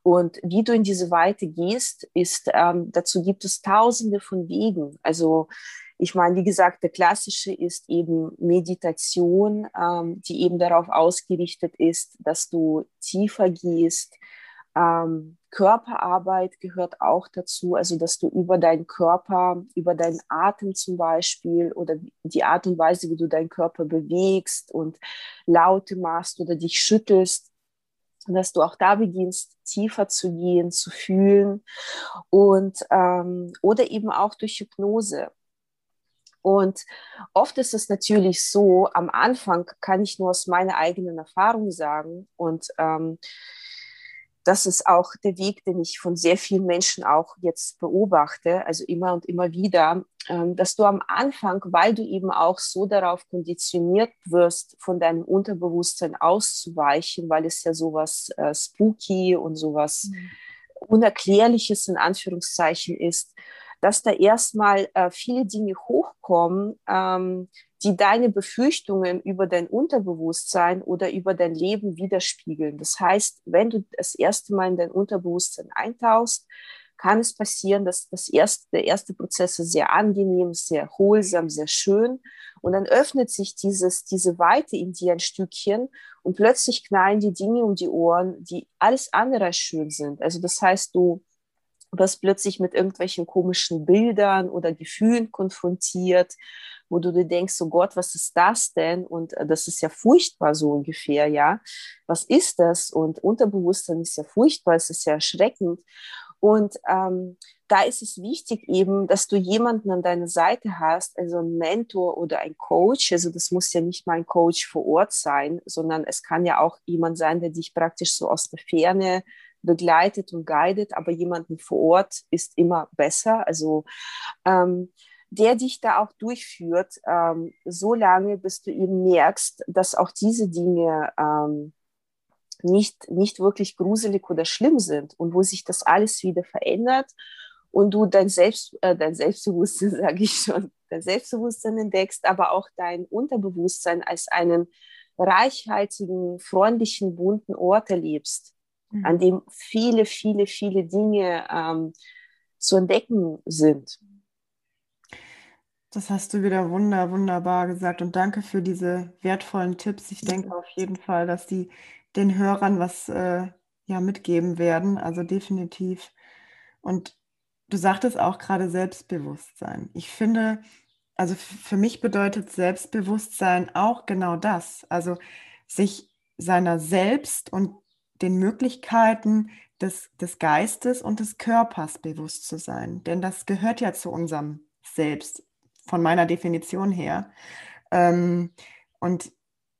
Und wie du in diese Weite gehst, ist, ähm, dazu gibt es tausende von Wegen. Also ich meine, wie gesagt, der klassische ist eben Meditation, ähm, die eben darauf ausgerichtet ist, dass du tiefer gehst. Ähm, Körperarbeit gehört auch dazu, also dass du über deinen Körper, über deinen Atem zum Beispiel oder die Art und Weise, wie du deinen Körper bewegst und Laute machst oder dich schüttelst, dass du auch da beginnst, tiefer zu gehen, zu fühlen und ähm, oder eben auch durch Hypnose. Und oft ist es natürlich so, am Anfang kann ich nur aus meiner eigenen Erfahrung sagen und ähm, das ist auch der Weg, den ich von sehr vielen Menschen auch jetzt beobachte, also immer und immer wieder, ähm, dass du am Anfang, weil du eben auch so darauf konditioniert wirst, von deinem Unterbewusstsein auszuweichen, weil es ja sowas äh, spooky und sowas mhm. Unerklärliches in Anführungszeichen ist, dass da erstmal äh, viele Dinge hochkommen, ähm, die deine Befürchtungen über dein Unterbewusstsein oder über dein Leben widerspiegeln. Das heißt, wenn du das erste Mal in dein Unterbewusstsein eintauchst, kann es passieren, dass das erste, der erste Prozess sehr angenehm, sehr erholsam, sehr schön. Und dann öffnet sich dieses, diese Weite in dir ein Stückchen und plötzlich knallen die Dinge um die Ohren, die alles andere schön sind. Also das heißt, du wirst plötzlich mit irgendwelchen komischen Bildern oder Gefühlen konfrontiert, wo du dir denkst, oh Gott, was ist das denn? Und äh, das ist ja furchtbar so ungefähr, ja. Was ist das? Und Unterbewusstsein ist ja furchtbar, es ist ja erschreckend. Und ähm, da ist es wichtig eben, dass du jemanden an deiner Seite hast, also ein Mentor oder ein Coach. Also das muss ja nicht mal ein Coach vor Ort sein, sondern es kann ja auch jemand sein, der dich praktisch so aus der Ferne begleitet und guidet, aber jemanden vor Ort ist immer besser. Also ähm, der dich da auch durchführt, ähm, so lange, bis du eben merkst, dass auch diese Dinge ähm, nicht, nicht wirklich gruselig oder schlimm sind und wo sich das alles wieder verändert und du dein, Selbst, äh, dein Selbstbewusstsein, sage ich schon, dein Selbstbewusstsein entdeckst, aber auch dein Unterbewusstsein als einen reichhaltigen, freundlichen, bunten Ort erlebst mhm. an dem viele, viele, viele Dinge ähm, zu entdecken sind. Das hast du wieder wunder, wunderbar gesagt und danke für diese wertvollen Tipps. Ich denke auf jeden Fall, dass die den Hörern was äh, ja, mitgeben werden, also definitiv. Und du sagtest auch gerade Selbstbewusstsein. Ich finde, also für mich bedeutet Selbstbewusstsein auch genau das, also sich seiner selbst und den Möglichkeiten des, des Geistes und des Körpers bewusst zu sein. Denn das gehört ja zu unserem Selbst, von meiner Definition her. Ähm, und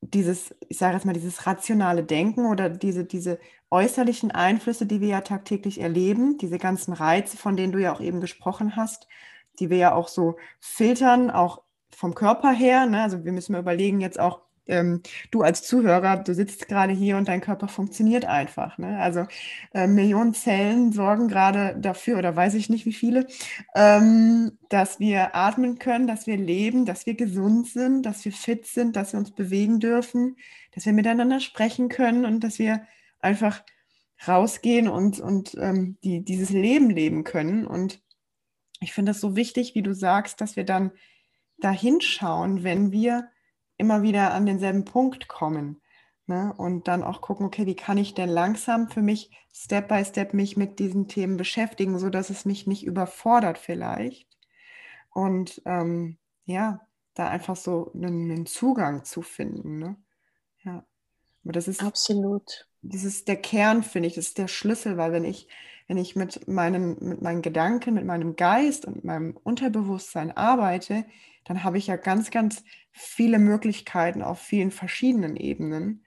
dieses, ich sage jetzt mal, dieses rationale Denken oder diese, diese äußerlichen Einflüsse, die wir ja tagtäglich erleben, diese ganzen Reize, von denen du ja auch eben gesprochen hast, die wir ja auch so filtern, auch vom Körper her. Ne? Also wir müssen mal überlegen jetzt auch, ähm, du als Zuhörer, du sitzt gerade hier und dein Körper funktioniert einfach. Ne? Also äh, Millionen Zellen sorgen gerade dafür, oder weiß ich nicht wie viele, ähm, dass wir atmen können, dass wir leben, dass wir gesund sind, dass wir fit sind, dass wir uns bewegen dürfen, dass wir miteinander sprechen können und dass wir einfach rausgehen und, und ähm, die, dieses Leben leben können. Und ich finde es so wichtig, wie du sagst, dass wir dann da hinschauen, wenn wir immer wieder an denselben Punkt kommen. Ne? Und dann auch gucken, okay, wie kann ich denn langsam für mich Step by Step mich mit diesen Themen beschäftigen, sodass es mich nicht überfordert vielleicht. Und ähm, ja, da einfach so einen, einen Zugang zu finden. Ne? Ja. Aber das ist absolut. Das ist der Kern, finde ich, das ist der Schlüssel, weil wenn ich, wenn ich mit meinen, mit meinen Gedanken, mit meinem Geist und meinem Unterbewusstsein arbeite, dann habe ich ja ganz, ganz viele Möglichkeiten auf vielen verschiedenen Ebenen.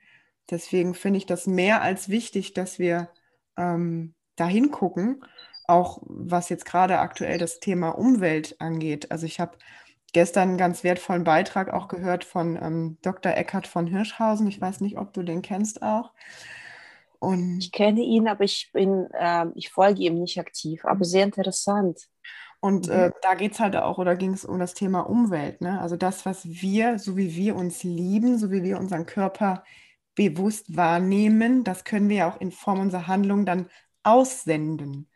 Deswegen finde ich das mehr als wichtig, dass wir ähm, dahin gucken, auch was jetzt gerade aktuell das Thema Umwelt angeht. Also ich habe gestern einen ganz wertvollen Beitrag auch gehört von ähm, Dr. Eckhard von Hirschhausen. Ich weiß nicht, ob du den kennst auch. Und ich kenne ihn, aber ich bin, äh, ich folge ihm nicht aktiv, aber sehr interessant. Und mhm. äh, da geht es halt auch, oder ging es um das Thema Umwelt, ne? Also das, was wir, so wie wir uns lieben, so wie wir unseren Körper bewusst wahrnehmen, das können wir ja auch in Form unserer Handlung dann aussenden.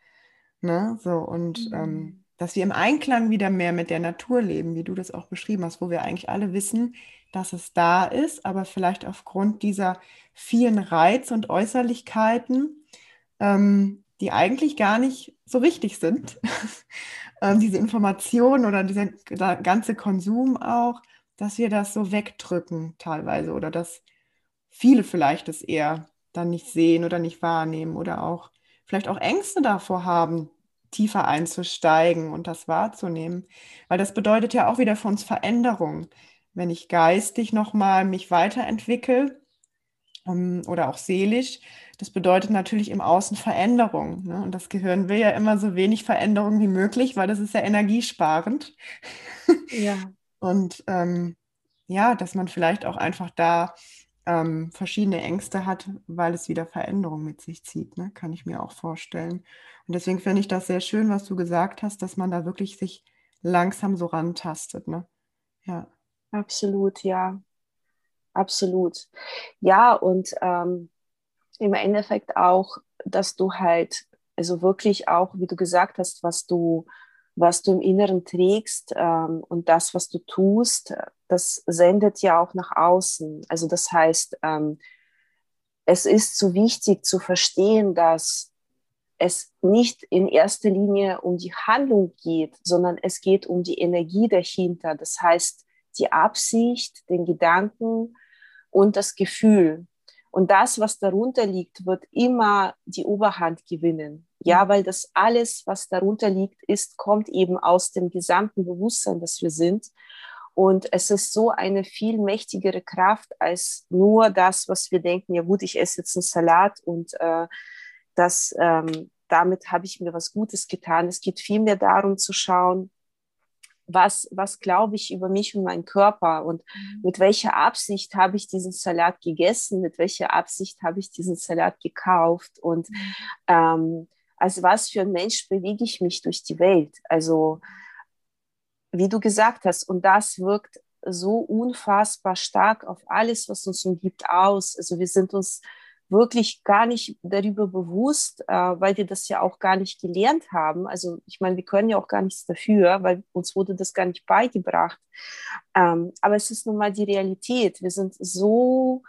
Ne? So, und ähm, mhm. ähm, dass wir im Einklang wieder mehr mit der Natur leben, wie du das auch beschrieben hast, wo wir eigentlich alle wissen, dass es da ist, aber vielleicht aufgrund dieser vielen Reiz und Äußerlichkeiten, ähm, die eigentlich gar nicht so wichtig sind, ähm, diese Informationen oder dieser ganze Konsum auch, dass wir das so wegdrücken teilweise oder dass viele vielleicht es eher dann nicht sehen oder nicht wahrnehmen oder auch vielleicht auch Ängste davor haben, tiefer einzusteigen und das wahrzunehmen. Weil das bedeutet ja auch wieder für uns Veränderung. Wenn ich geistig nochmal mich weiterentwickle oder auch seelisch, das bedeutet natürlich im Außen Veränderung. Ne? Und das Gehirn will ja immer so wenig Veränderung wie möglich, weil das ist ja energiesparend. Ja. und ähm, ja, dass man vielleicht auch einfach da ähm, verschiedene Ängste hat, weil es wieder Veränderung mit sich zieht, ne? kann ich mir auch vorstellen. Und deswegen finde ich das sehr schön, was du gesagt hast, dass man da wirklich sich langsam so rantastet. Ne? Ja. Absolut, ja. Absolut. Ja, und ähm, im Endeffekt auch, dass du halt, also wirklich auch, wie du gesagt hast, was du was du im Inneren trägst ähm, und das, was du tust, das sendet ja auch nach außen. Also das heißt, ähm, es ist so wichtig zu verstehen, dass es nicht in erster Linie um die Handlung geht, sondern es geht um die Energie dahinter. Das heißt, die Absicht, den Gedanken und das Gefühl. Und das, was darunter liegt, wird immer die Oberhand gewinnen. Ja, mhm. weil das alles, was darunter liegt, ist, kommt eben aus dem gesamten Bewusstsein, das wir sind. Und es ist so eine viel mächtigere Kraft als nur das, was wir denken, ja gut, ich esse jetzt einen Salat und äh, das, ähm, damit habe ich mir was Gutes getan. Es geht vielmehr darum zu schauen, was, was glaube ich über mich und meinen Körper und mhm. mit welcher Absicht habe ich diesen Salat gegessen, mit welcher Absicht habe ich diesen Salat gekauft und mhm. ähm, als was für ein Mensch bewege ich mich durch die Welt. Also wie du gesagt hast, und das wirkt so unfassbar stark auf alles, was uns umgibt, aus. Also wir sind uns wirklich gar nicht darüber bewusst, äh, weil wir das ja auch gar nicht gelernt haben. Also ich meine, wir können ja auch gar nichts dafür, weil uns wurde das gar nicht beigebracht. Ähm, aber es ist nun mal die Realität. Wir sind so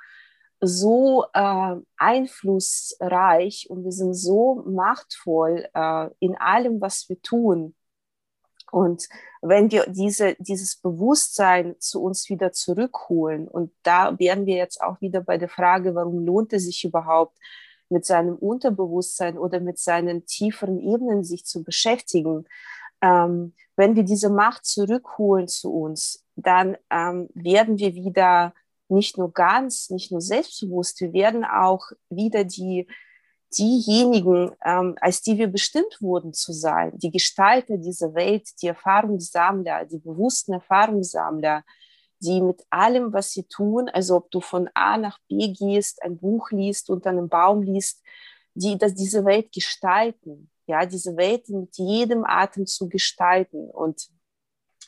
so äh, einflussreich und wir sind so machtvoll äh, in allem, was wir tun. Und wenn wir diese, dieses Bewusstsein zu uns wieder zurückholen, und da wären wir jetzt auch wieder bei der Frage, warum lohnt es sich überhaupt, mit seinem Unterbewusstsein oder mit seinen tieferen Ebenen sich zu beschäftigen, ähm, wenn wir diese Macht zurückholen zu uns, dann ähm, werden wir wieder nicht nur ganz, nicht nur selbstbewusst, wir werden auch wieder die diejenigen, ähm, als die wir bestimmt wurden zu sein, die Gestalter dieser Welt, die Erfahrungssammler, die bewussten Erfahrungssammler, die mit allem, was sie tun, also ob du von A nach B gehst, ein Buch liest, unter einem Baum liest, die dass diese Welt gestalten, ja, diese Welt mit jedem Atem zu gestalten. Und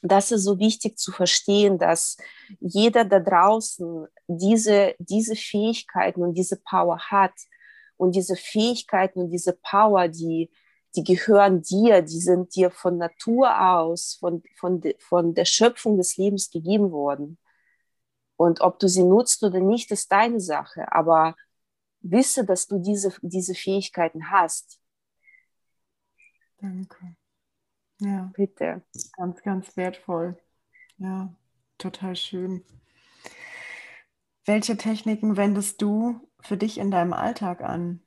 das ist so wichtig zu verstehen, dass jeder da draußen diese, diese Fähigkeiten und diese Power hat, und diese Fähigkeiten und diese Power, die, die gehören dir, die sind dir von Natur aus, von, von, de, von der Schöpfung des Lebens gegeben worden. Und ob du sie nutzt oder nicht, ist deine Sache. Aber wisse, dass du diese, diese Fähigkeiten hast. Danke. Ja. Bitte. Ganz, ganz wertvoll. Ja, total schön. Welche Techniken wendest du für dich in deinem Alltag an?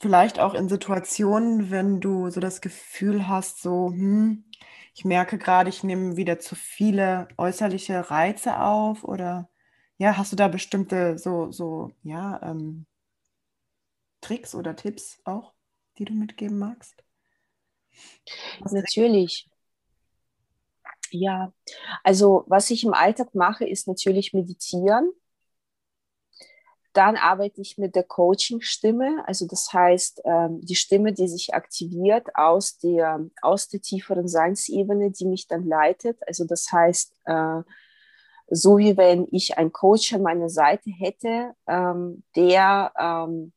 Vielleicht auch in Situationen, wenn du so das Gefühl hast, so, hm, ich merke gerade, ich nehme wieder zu viele äußerliche Reize auf oder ja, hast du da bestimmte so, so, ja, ähm, Tricks oder Tipps auch, die du mitgeben magst? Natürlich. Ja, also was ich im Alltag mache, ist natürlich meditieren. Dann arbeite ich mit der Coaching-Stimme, also das heißt ähm, die Stimme, die sich aktiviert aus der, aus der tieferen Seinsebene, die mich dann leitet. Also das heißt, äh, so wie wenn ich einen Coach an meiner Seite hätte, ähm, der ähm,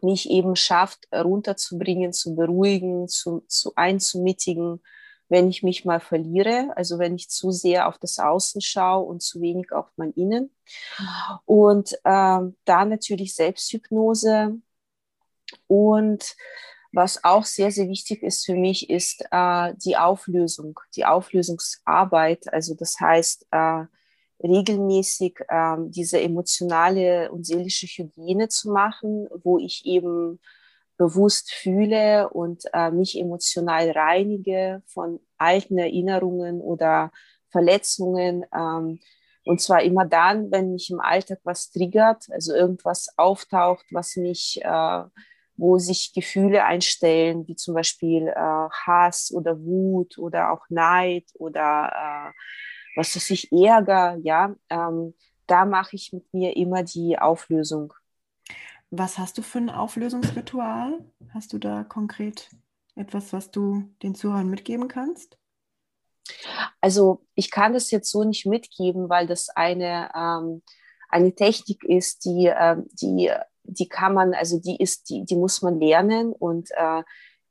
mich eben schafft, runterzubringen, zu beruhigen, zu, zu einzumittigen, wenn ich mich mal verliere, also wenn ich zu sehr auf das Außen schaue und zu wenig auf mein Innen. Und ähm, da natürlich Selbsthypnose. Und was auch sehr, sehr wichtig ist für mich, ist äh, die Auflösung, die Auflösungsarbeit. Also das heißt, äh, regelmäßig äh, diese emotionale und seelische Hygiene zu machen, wo ich eben bewusst fühle und äh, mich emotional reinige von alten Erinnerungen oder Verletzungen. Ähm, und zwar immer dann, wenn mich im Alltag was triggert, also irgendwas auftaucht, was mich, äh, wo sich Gefühle einstellen, wie zum Beispiel äh, Hass oder Wut oder auch Neid oder äh, was weiß ich, Ärger, ja, ähm, da mache ich mit mir immer die Auflösung. Was hast du für ein Auflösungsritual? Hast du da konkret etwas, was du den Zuhörern mitgeben kannst? Also ich kann das jetzt so nicht mitgeben, weil das eine, ähm, eine Technik ist, die, äh, die, die kann man, also die ist, die, die muss man lernen und äh,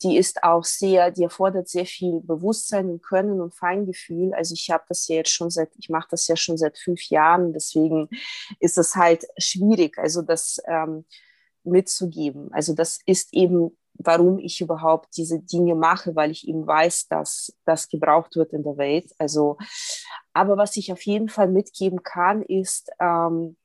die ist auch sehr, die erfordert sehr viel Bewusstsein und Können und Feingefühl. Also ich habe das ja jetzt schon seit, ich mache das ja schon seit fünf Jahren, deswegen ist es halt schwierig. Also das ähm, mitzugeben. Also das ist eben, warum ich überhaupt diese Dinge mache, weil ich eben weiß, dass das gebraucht wird in der Welt. Also, aber was ich auf jeden Fall mitgeben kann, ist, ähm,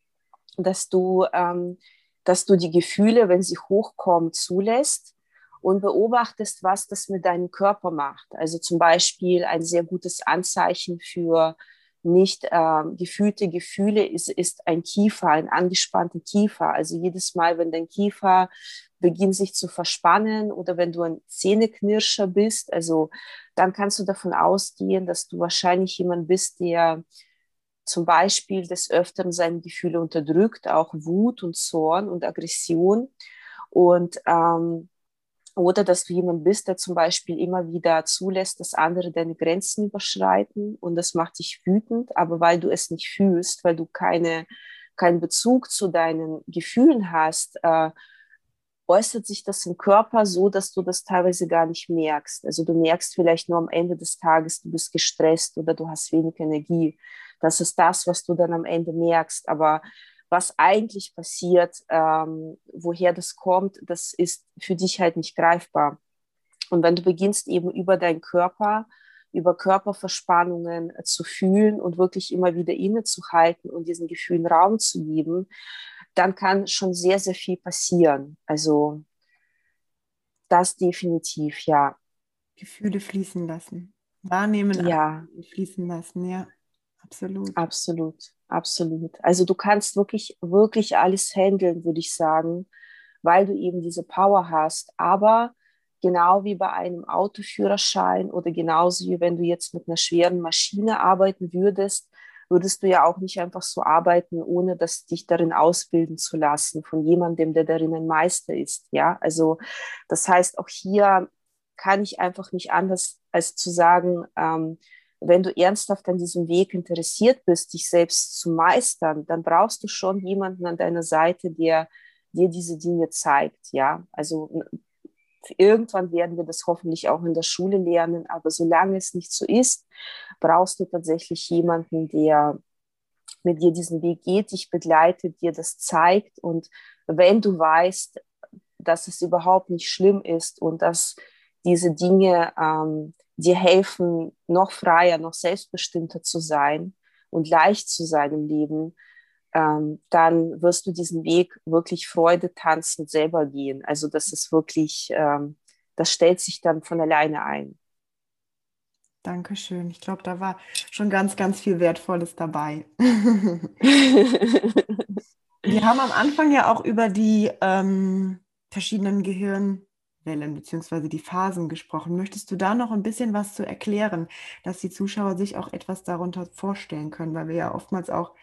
dass du, ähm, dass du die Gefühle, wenn sie hochkommen, zulässt und beobachtest, was das mit deinem Körper macht. Also zum Beispiel ein sehr gutes Anzeichen für nicht äh, gefühlte Gefühle ist, ist ein Kiefer, ein angespannter Kiefer. Also jedes Mal, wenn dein Kiefer beginnt sich zu verspannen oder wenn du ein Zähneknirscher bist, also dann kannst du davon ausgehen, dass du wahrscheinlich jemand bist, der zum Beispiel des Öfteren seine Gefühle unterdrückt, auch Wut und Zorn und Aggression. Und ähm, oder dass du jemand bist, der zum Beispiel immer wieder zulässt, dass andere deine Grenzen überschreiten und das macht dich wütend, aber weil du es nicht fühlst, weil du keine, keinen Bezug zu deinen Gefühlen hast, äh, äußert sich das im Körper so, dass du das teilweise gar nicht merkst. Also du merkst vielleicht nur am Ende des Tages, du bist gestresst oder du hast wenig Energie. Das ist das, was du dann am Ende merkst. Aber was eigentlich passiert, ähm, woher das kommt, das ist für dich halt nicht greifbar. Und wenn du beginnst eben über deinen Körper, über Körperverspannungen zu fühlen und wirklich immer wieder innezuhalten und diesen Gefühlen Raum zu geben, dann kann schon sehr, sehr viel passieren. Also das definitiv, ja. Gefühle fließen lassen. Wahrnehmen, ja. fließen lassen, ja. Absolut. Absolut. Absolut. Also du kannst wirklich, wirklich alles handeln, würde ich sagen, weil du eben diese Power hast. Aber genau wie bei einem Autoführerschein oder genauso wie wenn du jetzt mit einer schweren Maschine arbeiten würdest, würdest du ja auch nicht einfach so arbeiten, ohne dass dich darin ausbilden zu lassen von jemandem, der darin ein Meister ist. Ja, also das heißt, auch hier kann ich einfach nicht anders als zu sagen, ähm, wenn du ernsthaft an diesem Weg interessiert bist, dich selbst zu meistern, dann brauchst du schon jemanden an deiner Seite, der dir diese Dinge zeigt. Ja, also irgendwann werden wir das hoffentlich auch in der Schule lernen, aber solange es nicht so ist, brauchst du tatsächlich jemanden, der mit dir diesen Weg geht, dich begleitet, dir das zeigt und wenn du weißt, dass es überhaupt nicht schlimm ist und dass diese Dinge ähm, dir helfen, noch freier, noch selbstbestimmter zu sein und leicht zu sein im Leben, ähm, dann wirst du diesen Weg wirklich Freude tanzen selber gehen. Also das ist wirklich, ähm, das stellt sich dann von alleine ein. Dankeschön. Ich glaube, da war schon ganz, ganz viel Wertvolles dabei. Wir haben am Anfang ja auch über die ähm, verschiedenen Gehirn Wellen bzw. die Phasen gesprochen. Möchtest du da noch ein bisschen was zu erklären, dass die Zuschauer sich auch etwas darunter vorstellen können, weil wir ja oftmals auch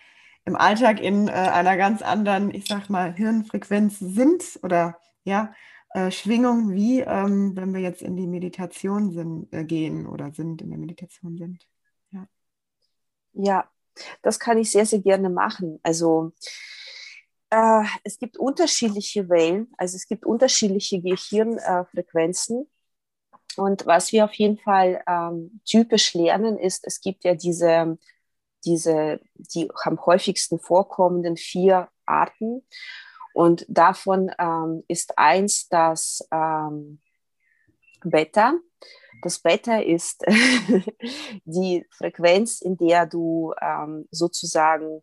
im Alltag in äh, einer ganz anderen, ich sag mal, Hirnfrequenz sind oder ja, äh, Schwingung, wie ähm, wenn wir jetzt in die Meditation sind, äh, gehen oder sind, in der Meditation sind. Ja. ja, das kann ich sehr, sehr gerne machen. Also äh, es gibt unterschiedliche Wellen, also es gibt unterschiedliche Gehirnfrequenzen. Und was wir auf jeden Fall ähm, typisch lernen, ist, es gibt ja diese, diese, die am häufigsten vorkommenden vier Arten. Und davon ähm, ist eins das ähm, Beta. Das Beta ist die Frequenz, in der du ähm, sozusagen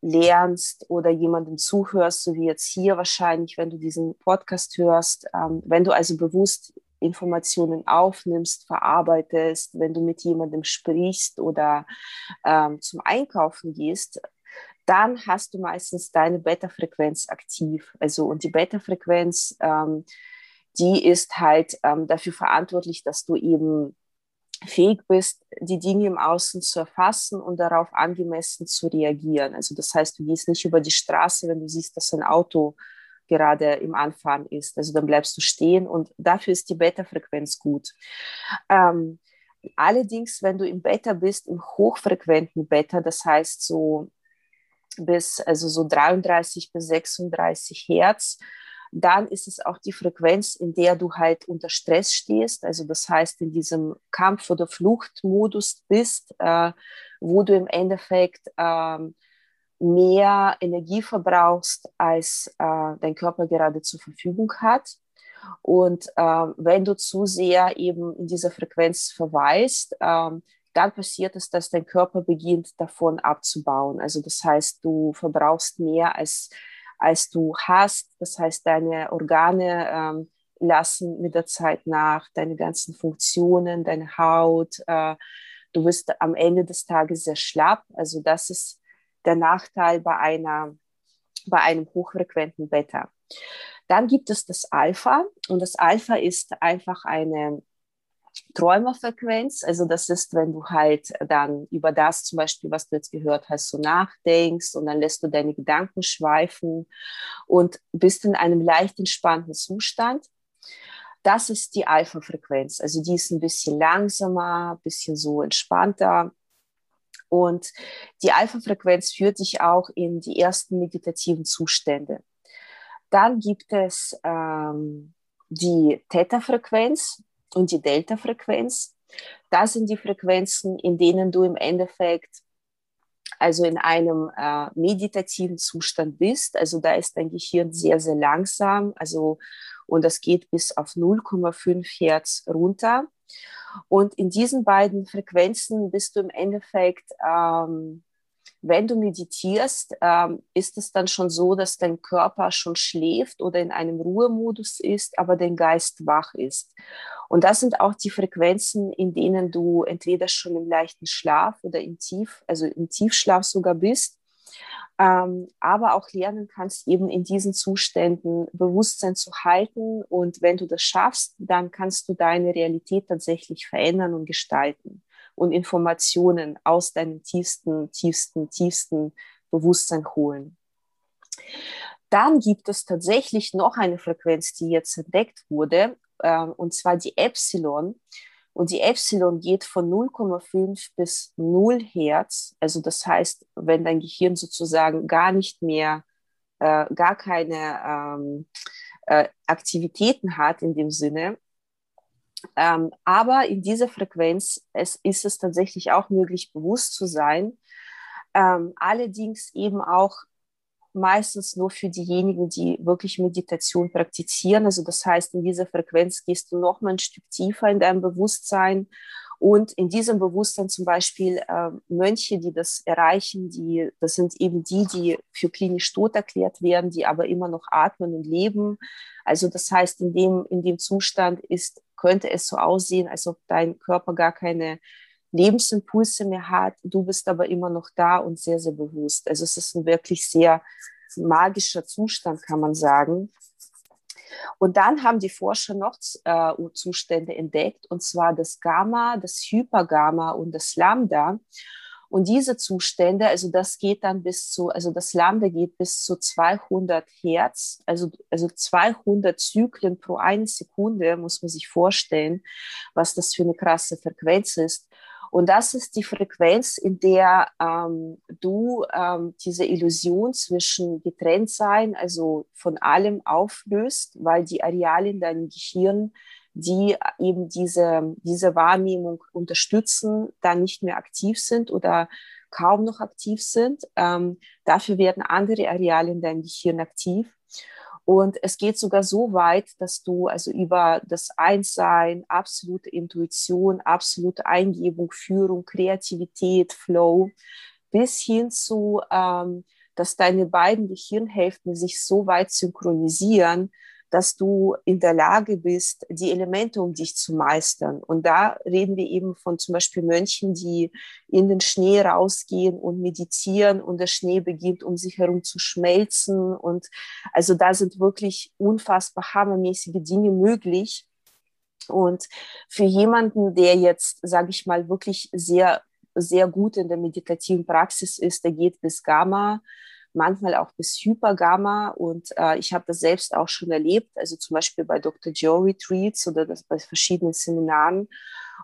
lernst oder jemandem zuhörst, so wie jetzt hier wahrscheinlich, wenn du diesen Podcast hörst, ähm, wenn du also bewusst Informationen aufnimmst, verarbeitest, wenn du mit jemandem sprichst oder ähm, zum Einkaufen gehst, dann hast du meistens deine Beta-Frequenz aktiv. Also und die Beta-Frequenz, ähm, die ist halt ähm, dafür verantwortlich, dass du eben fähig bist, die Dinge im Außen zu erfassen und darauf angemessen zu reagieren. Also das heißt, du gehst nicht über die Straße, wenn du siehst, dass ein Auto gerade im Anfahren ist. Also dann bleibst du stehen und dafür ist die Beta-Frequenz gut. Ähm, allerdings, wenn du im Beta bist, im hochfrequenten Beta, das heißt so bis also so 33 bis 36 Hertz, dann ist es auch die Frequenz, in der du halt unter Stress stehst. Also das heißt, in diesem Kampf- oder Fluchtmodus bist, äh, wo du im Endeffekt äh, mehr Energie verbrauchst, als äh, dein Körper gerade zur Verfügung hat. Und äh, wenn du zu sehr eben in dieser Frequenz verweist, ähm, dann passiert es, dass dein Körper beginnt davon abzubauen. Also das heißt, du verbrauchst mehr als als du hast. Das heißt, deine Organe ähm, lassen mit der Zeit nach, deine ganzen Funktionen, deine Haut. Äh, du wirst am Ende des Tages sehr schlapp. Also das ist der Nachteil bei, einer, bei einem hochfrequenten Beta. Dann gibt es das Alpha und das Alpha ist einfach eine Träumerfrequenz. Also das ist, wenn du halt dann über das zum Beispiel, was du jetzt gehört hast, so nachdenkst und dann lässt du deine Gedanken schweifen und bist in einem leicht entspannten Zustand. Das ist die Alpha-Frequenz. Also die ist ein bisschen langsamer, ein bisschen so entspannter. Und die Alpha-Frequenz führt dich auch in die ersten meditativen Zustände. Dann gibt es ähm, die Theta-Frequenz und die Delta-Frequenz. Das sind die Frequenzen, in denen du im Endeffekt also in einem äh, meditativen Zustand bist. Also da ist dein Gehirn sehr, sehr langsam. Also, und das geht bis auf 0,5 Hertz runter. Und in diesen beiden Frequenzen bist du im Endeffekt ähm, wenn du meditierst, ähm, ist es dann schon so, dass dein Körper schon schläft oder in einem Ruhemodus ist, aber dein Geist wach ist. Und das sind auch die Frequenzen, in denen du entweder schon im leichten Schlaf oder im Tief, also im Tiefschlaf sogar bist, ähm, aber auch lernen kannst, eben in diesen Zuständen Bewusstsein zu halten. Und wenn du das schaffst, dann kannst du deine Realität tatsächlich verändern und gestalten und Informationen aus deinem tiefsten, tiefsten, tiefsten Bewusstsein holen. Dann gibt es tatsächlich noch eine Frequenz, die jetzt entdeckt wurde, äh, und zwar die Epsilon. Und die Epsilon geht von 0,5 bis 0 Hertz. Also das heißt, wenn dein Gehirn sozusagen gar nicht mehr, äh, gar keine ähm, äh, Aktivitäten hat in dem Sinne, ähm, aber in dieser Frequenz es, ist es tatsächlich auch möglich, bewusst zu sein. Ähm, allerdings eben auch meistens nur für diejenigen, die wirklich Meditation praktizieren. Also das heißt, in dieser Frequenz gehst du noch mal ein Stück tiefer in deinem Bewusstsein. Und in diesem Bewusstsein zum Beispiel äh, Mönche, die das erreichen, die, das sind eben die, die für klinisch tot erklärt werden, die aber immer noch atmen und leben. Also das heißt, in dem, in dem Zustand ist könnte es so aussehen, als ob dein Körper gar keine Lebensimpulse mehr hat. Du bist aber immer noch da und sehr, sehr bewusst. Also es ist ein wirklich sehr magischer Zustand, kann man sagen. Und dann haben die Forscher noch äh, Zustände entdeckt, und zwar das Gamma, das Hypergamma und das Lambda. Und diese Zustände, also das geht dann bis zu, also das Lambda geht bis zu 200 Hertz, also, also 200 Zyklen pro eine Sekunde, muss man sich vorstellen, was das für eine krasse Frequenz ist. Und das ist die Frequenz, in der ähm, du ähm, diese Illusion zwischen Getrenntsein, also von allem auflöst, weil die Areale in deinem Gehirn die eben diese, diese Wahrnehmung unterstützen, da nicht mehr aktiv sind oder kaum noch aktiv sind. Ähm, dafür werden andere Areale in deinem Gehirn aktiv. Und es geht sogar so weit, dass du also über das Einssein, absolute Intuition, absolute Eingebung, Führung, Kreativität, Flow, bis hin zu, ähm, dass deine beiden Gehirnhälften sich so weit synchronisieren, dass du in der Lage bist, die Elemente um dich zu meistern. Und da reden wir eben von zum Beispiel Mönchen, die in den Schnee rausgehen und meditieren und der Schnee beginnt um sich herum zu schmelzen. Und also da sind wirklich unfassbar hammermäßige Dinge möglich. Und für jemanden, der jetzt, sage ich mal, wirklich sehr, sehr gut in der meditativen Praxis ist, der geht bis Gamma, manchmal auch bis Hypergamma. Und äh, ich habe das selbst auch schon erlebt, also zum Beispiel bei Dr. Joe Retreats oder das bei verschiedenen Seminaren.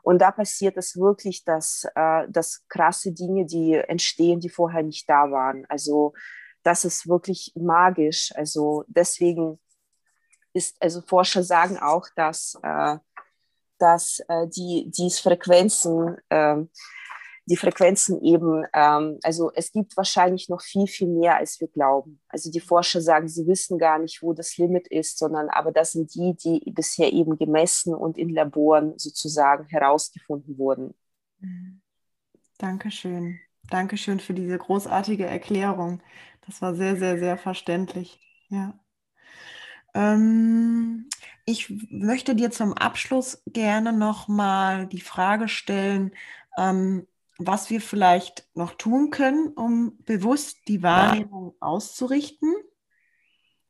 Und da passiert es wirklich, dass, äh, dass krasse Dinge, die entstehen, die vorher nicht da waren. Also das ist wirklich magisch. Also deswegen ist, also Forscher sagen auch, dass, äh, dass äh, die, die Frequenzen äh, die Frequenzen eben, ähm, also es gibt wahrscheinlich noch viel, viel mehr, als wir glauben. Also die Forscher sagen, sie wissen gar nicht, wo das Limit ist, sondern aber das sind die, die bisher eben gemessen und in Laboren sozusagen herausgefunden wurden. Dankeschön. Dankeschön für diese großartige Erklärung. Das war sehr, sehr, sehr verständlich. Ja. Ähm, ich möchte dir zum Abschluss gerne noch mal die Frage stellen, ähm, was wir vielleicht noch tun können, um bewusst die Wahrnehmung auszurichten.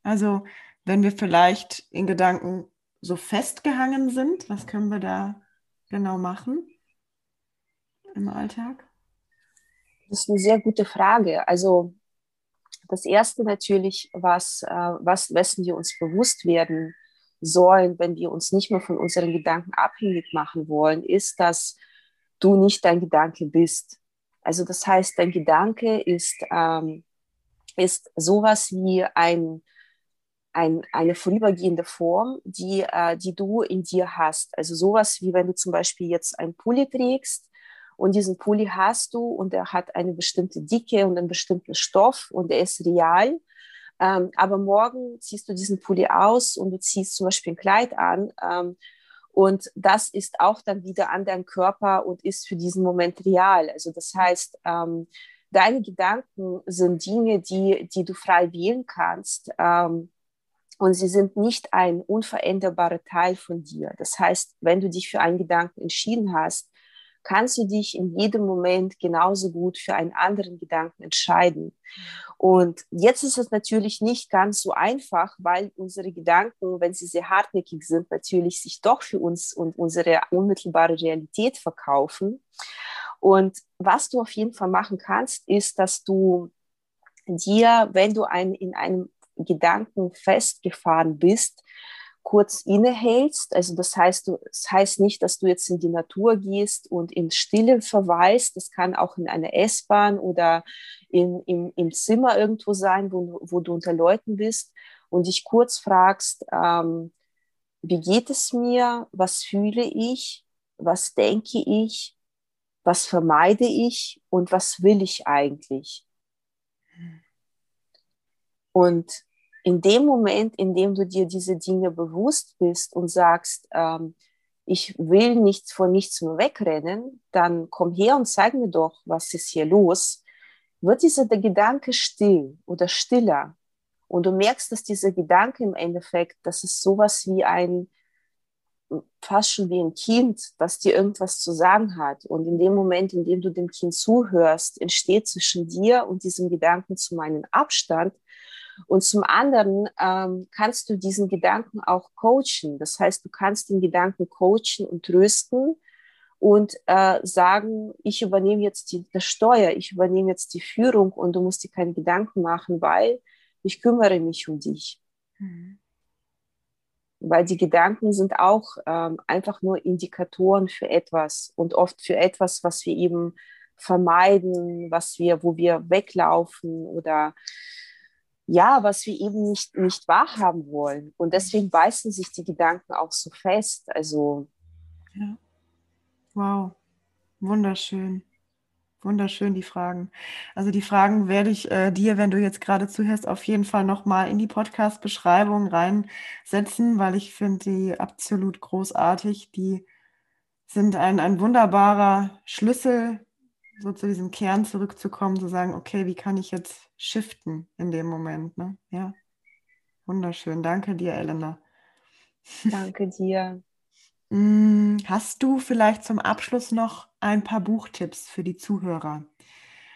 Also wenn wir vielleicht in Gedanken so festgehangen sind, was können wir da genau machen im Alltag? Das ist eine sehr gute Frage. Also das Erste natürlich, was, äh, was wessen wir uns bewusst werden sollen, wenn wir uns nicht mehr von unseren Gedanken abhängig machen wollen, ist, dass du nicht dein Gedanke bist. Also das heißt, dein Gedanke ist, ähm, ist sowas wie ein, ein, eine vorübergehende Form, die, äh, die du in dir hast. Also sowas wie wenn du zum Beispiel jetzt einen Pulli trägst und diesen Pulli hast du und er hat eine bestimmte Dicke und einen bestimmten Stoff und er ist real. Ähm, aber morgen ziehst du diesen Pulli aus und du ziehst zum Beispiel ein Kleid an. Ähm, und das ist auch dann wieder an deinem Körper und ist für diesen Moment real. Also das heißt, ähm, deine Gedanken sind Dinge, die, die du frei wählen kannst. Ähm, und sie sind nicht ein unveränderbarer Teil von dir. Das heißt, wenn du dich für einen Gedanken entschieden hast, kannst du dich in jedem Moment genauso gut für einen anderen Gedanken entscheiden. Und jetzt ist es natürlich nicht ganz so einfach, weil unsere Gedanken, wenn sie sehr hartnäckig sind, natürlich sich doch für uns und unsere unmittelbare Realität verkaufen. Und was du auf jeden Fall machen kannst, ist, dass du dir, wenn du ein, in einem Gedanken festgefahren bist, kurz innehältst. Also das heißt, du, das heißt nicht, dass du jetzt in die Natur gehst und in Stille verweist. Das kann auch in einer S-Bahn oder in, im, im Zimmer irgendwo sein, wo, wo du unter Leuten bist und dich kurz fragst, ähm, wie geht es mir, was fühle ich, was denke ich, was vermeide ich und was will ich eigentlich. Und in dem Moment, in dem du dir diese Dinge bewusst bist und sagst, ähm, ich will nichts vor nichts mehr wegrennen, dann komm her und zeig mir doch, was ist hier los, wird dieser Gedanke still oder stiller. Und du merkst, dass dieser Gedanke im Endeffekt, das ist sowas wie ein, fast schon wie ein Kind, das dir irgendwas zu sagen hat. Und in dem Moment, in dem du dem Kind zuhörst, entsteht zwischen dir und diesem Gedanken zu meinen Abstand Und zum anderen ähm, kannst du diesen Gedanken auch coachen. Das heißt, du kannst den Gedanken coachen und trösten und äh, sagen, ich übernehme jetzt die, das Steuer, ich übernehme jetzt die Führung und du musst dir keine Gedanken machen, weil ich kümmere mich um dich. Mhm. Weil die Gedanken sind auch ähm, einfach nur Indikatoren für etwas und oft für etwas, was wir eben vermeiden, was wir, wo wir weglaufen oder ja, was wir eben nicht, nicht wahrhaben wollen. Und deswegen beißen sich die Gedanken auch so fest. Also. Ja. Wow. Wunderschön. Wunderschön, die Fragen. Also die Fragen werde ich äh, dir, wenn du jetzt gerade zuhörst, auf jeden Fall nochmal in die Podcast-Beschreibung reinsetzen, weil ich finde die absolut großartig. Die sind ein, ein wunderbarer Schlüssel, so zu diesem Kern zurückzukommen, zu sagen, okay, wie kann ich jetzt shiften in dem Moment? Ne? Ja, wunderschön. Danke dir, Elena. Danke dir. Mm, hast du vielleicht zum Abschluss noch ein paar Buchtipps für die Zuhörer?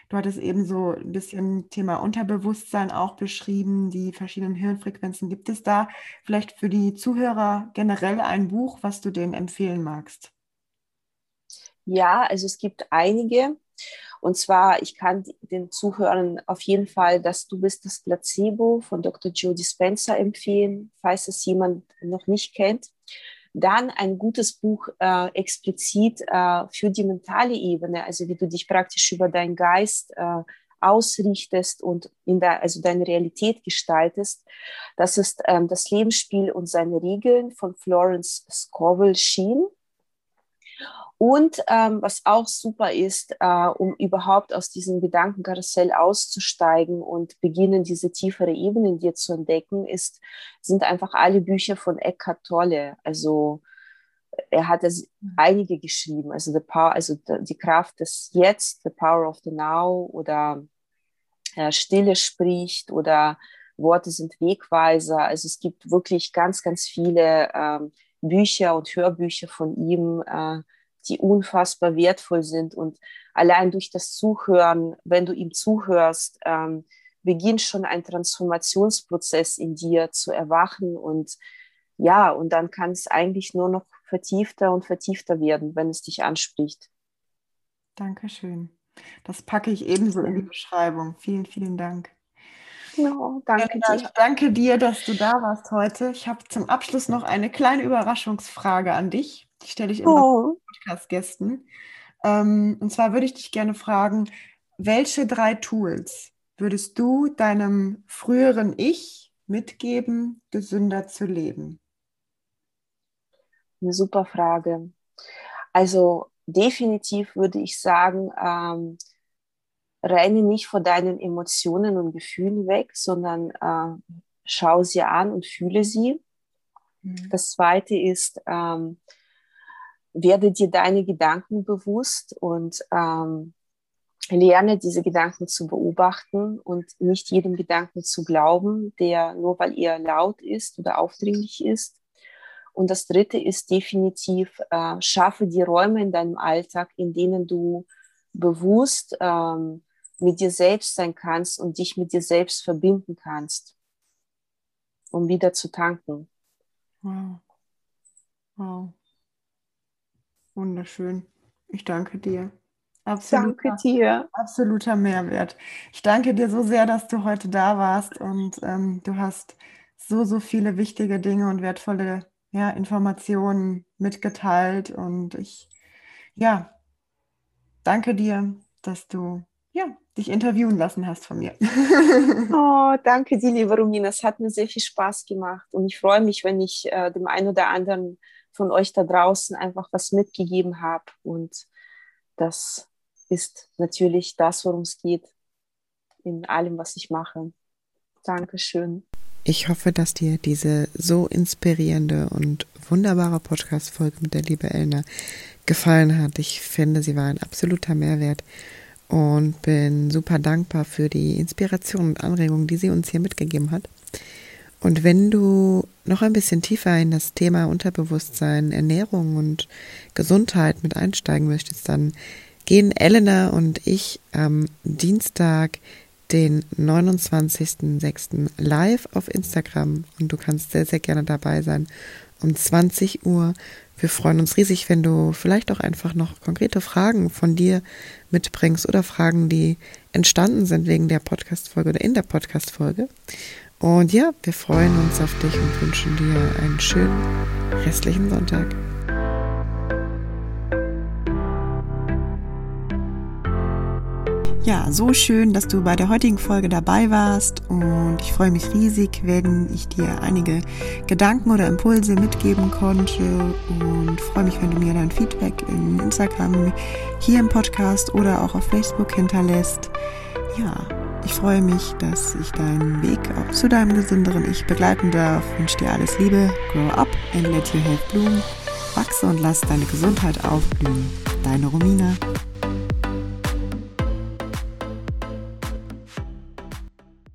Du hattest eben so ein bisschen Thema Unterbewusstsein auch beschrieben, die verschiedenen Hirnfrequenzen. Gibt es da vielleicht für die Zuhörer generell ein Buch, was du denen empfehlen magst? Ja, also es gibt einige. Und zwar, ich kann den Zuhörern auf jeden Fall das Du bist das Placebo von Dr. Joe Dispenza empfehlen, falls es jemand noch nicht kennt. Dann ein gutes Buch äh, explizit äh, für die mentale Ebene, also wie du dich praktisch über deinen Geist äh, ausrichtest und in der, also deine Realität gestaltest. Das ist ähm, das Lebensspiel und seine Regeln von Florence Scovel Sheen. Und ähm, was auch super ist, äh, um überhaupt aus diesem Gedankenkarussell auszusteigen und beginnen, diese tiefere Ebene in dir zu entdecken, ist, sind einfach alle Bücher von Eckhart Tolle. Also er hat es mhm. einige geschrieben, also the power, also die Kraft des Jetzt, the power of the now oder äh, Stille spricht oder Worte sind Wegweiser. Also es gibt wirklich ganz, ganz viele ähm, Bücher und Hörbücher von ihm, äh, die unfassbar wertvoll sind. Und allein durch das Zuhören, wenn du ihm zuhörst, ähm, beginnt schon ein Transformationsprozess in dir zu erwachen. Und ja, und dann kann es eigentlich nur noch vertiefter und vertiefter werden, wenn es dich anspricht. Dankeschön. Das packe ich ebenso in die Beschreibung. Vielen, vielen Dank. Oh, danke ja, dir. danke dir, dass du da warst heute. Ich habe zum Abschluss noch eine kleine Überraschungsfrage an dich. Die stelle ich immer oh. Podcast-Gästen. Ähm, und zwar würde ich dich gerne fragen, welche drei Tools würdest du deinem früheren Ich mitgeben, gesünder zu leben? Eine super Frage. Also definitiv würde ich sagen, ähm, renne nicht vor deinen Emotionen und Gefühlen weg, sondern äh, schau sie an und fühle sie. Mhm. Das zweite ist, ähm, werde dir deine Gedanken bewusst und ähm, lerne diese Gedanken zu beobachten und nicht jedem Gedanken zu glauben, der nur weil er laut ist oder aufdringlich ist. Und das Dritte ist definitiv, äh, schaffe die Räume in deinem Alltag, in denen du bewusst ähm, mit dir selbst sein kannst und dich mit dir selbst verbinden kannst, um wieder zu tanken. Wow. Wow. Wunderschön. Ich danke dir. Absoluter, danke dir. Absoluter Mehrwert. Ich danke dir so sehr, dass du heute da warst und ähm, du hast so, so viele wichtige Dinge und wertvolle ja, Informationen mitgeteilt. Und ich, ja, danke dir, dass du ja, dich interviewen lassen hast von mir. oh, danke dir, liebe Romina. Es hat mir sehr viel Spaß gemacht und ich freue mich, wenn ich äh, dem einen oder anderen von euch da draußen einfach was mitgegeben habe. Und das ist natürlich das, worum es geht in allem, was ich mache. Dankeschön. Ich hoffe, dass dir diese so inspirierende und wunderbare Podcast-Folge mit der liebe Elna gefallen hat. Ich finde, sie war ein absoluter Mehrwert und bin super dankbar für die Inspiration und Anregungen, die sie uns hier mitgegeben hat. Und wenn du noch ein bisschen tiefer in das Thema Unterbewusstsein, Ernährung und Gesundheit mit einsteigen möchtest, dann gehen Elena und ich am Dienstag den 29.06. live auf Instagram und du kannst sehr, sehr gerne dabei sein um 20 Uhr. Wir freuen uns riesig, wenn du vielleicht auch einfach noch konkrete Fragen von dir mitbringst oder Fragen, die entstanden sind wegen der Podcast-Folge oder in der Podcast-Folge. Und ja, wir freuen uns auf dich und wünschen dir einen schönen restlichen Sonntag. Ja, so schön, dass du bei der heutigen Folge dabei warst und ich freue mich riesig, wenn ich dir einige Gedanken oder Impulse mitgeben konnte und freue mich, wenn du mir dein Feedback in Instagram, hier im Podcast oder auch auf Facebook hinterlässt. Ja, ich freue mich, dass ich deinen Weg zu deinem gesünderen Ich begleiten darf. Wünsche dir alles Liebe, grow up and let your health bloom. Wachse und lass deine Gesundheit aufblühen. Deine Romina.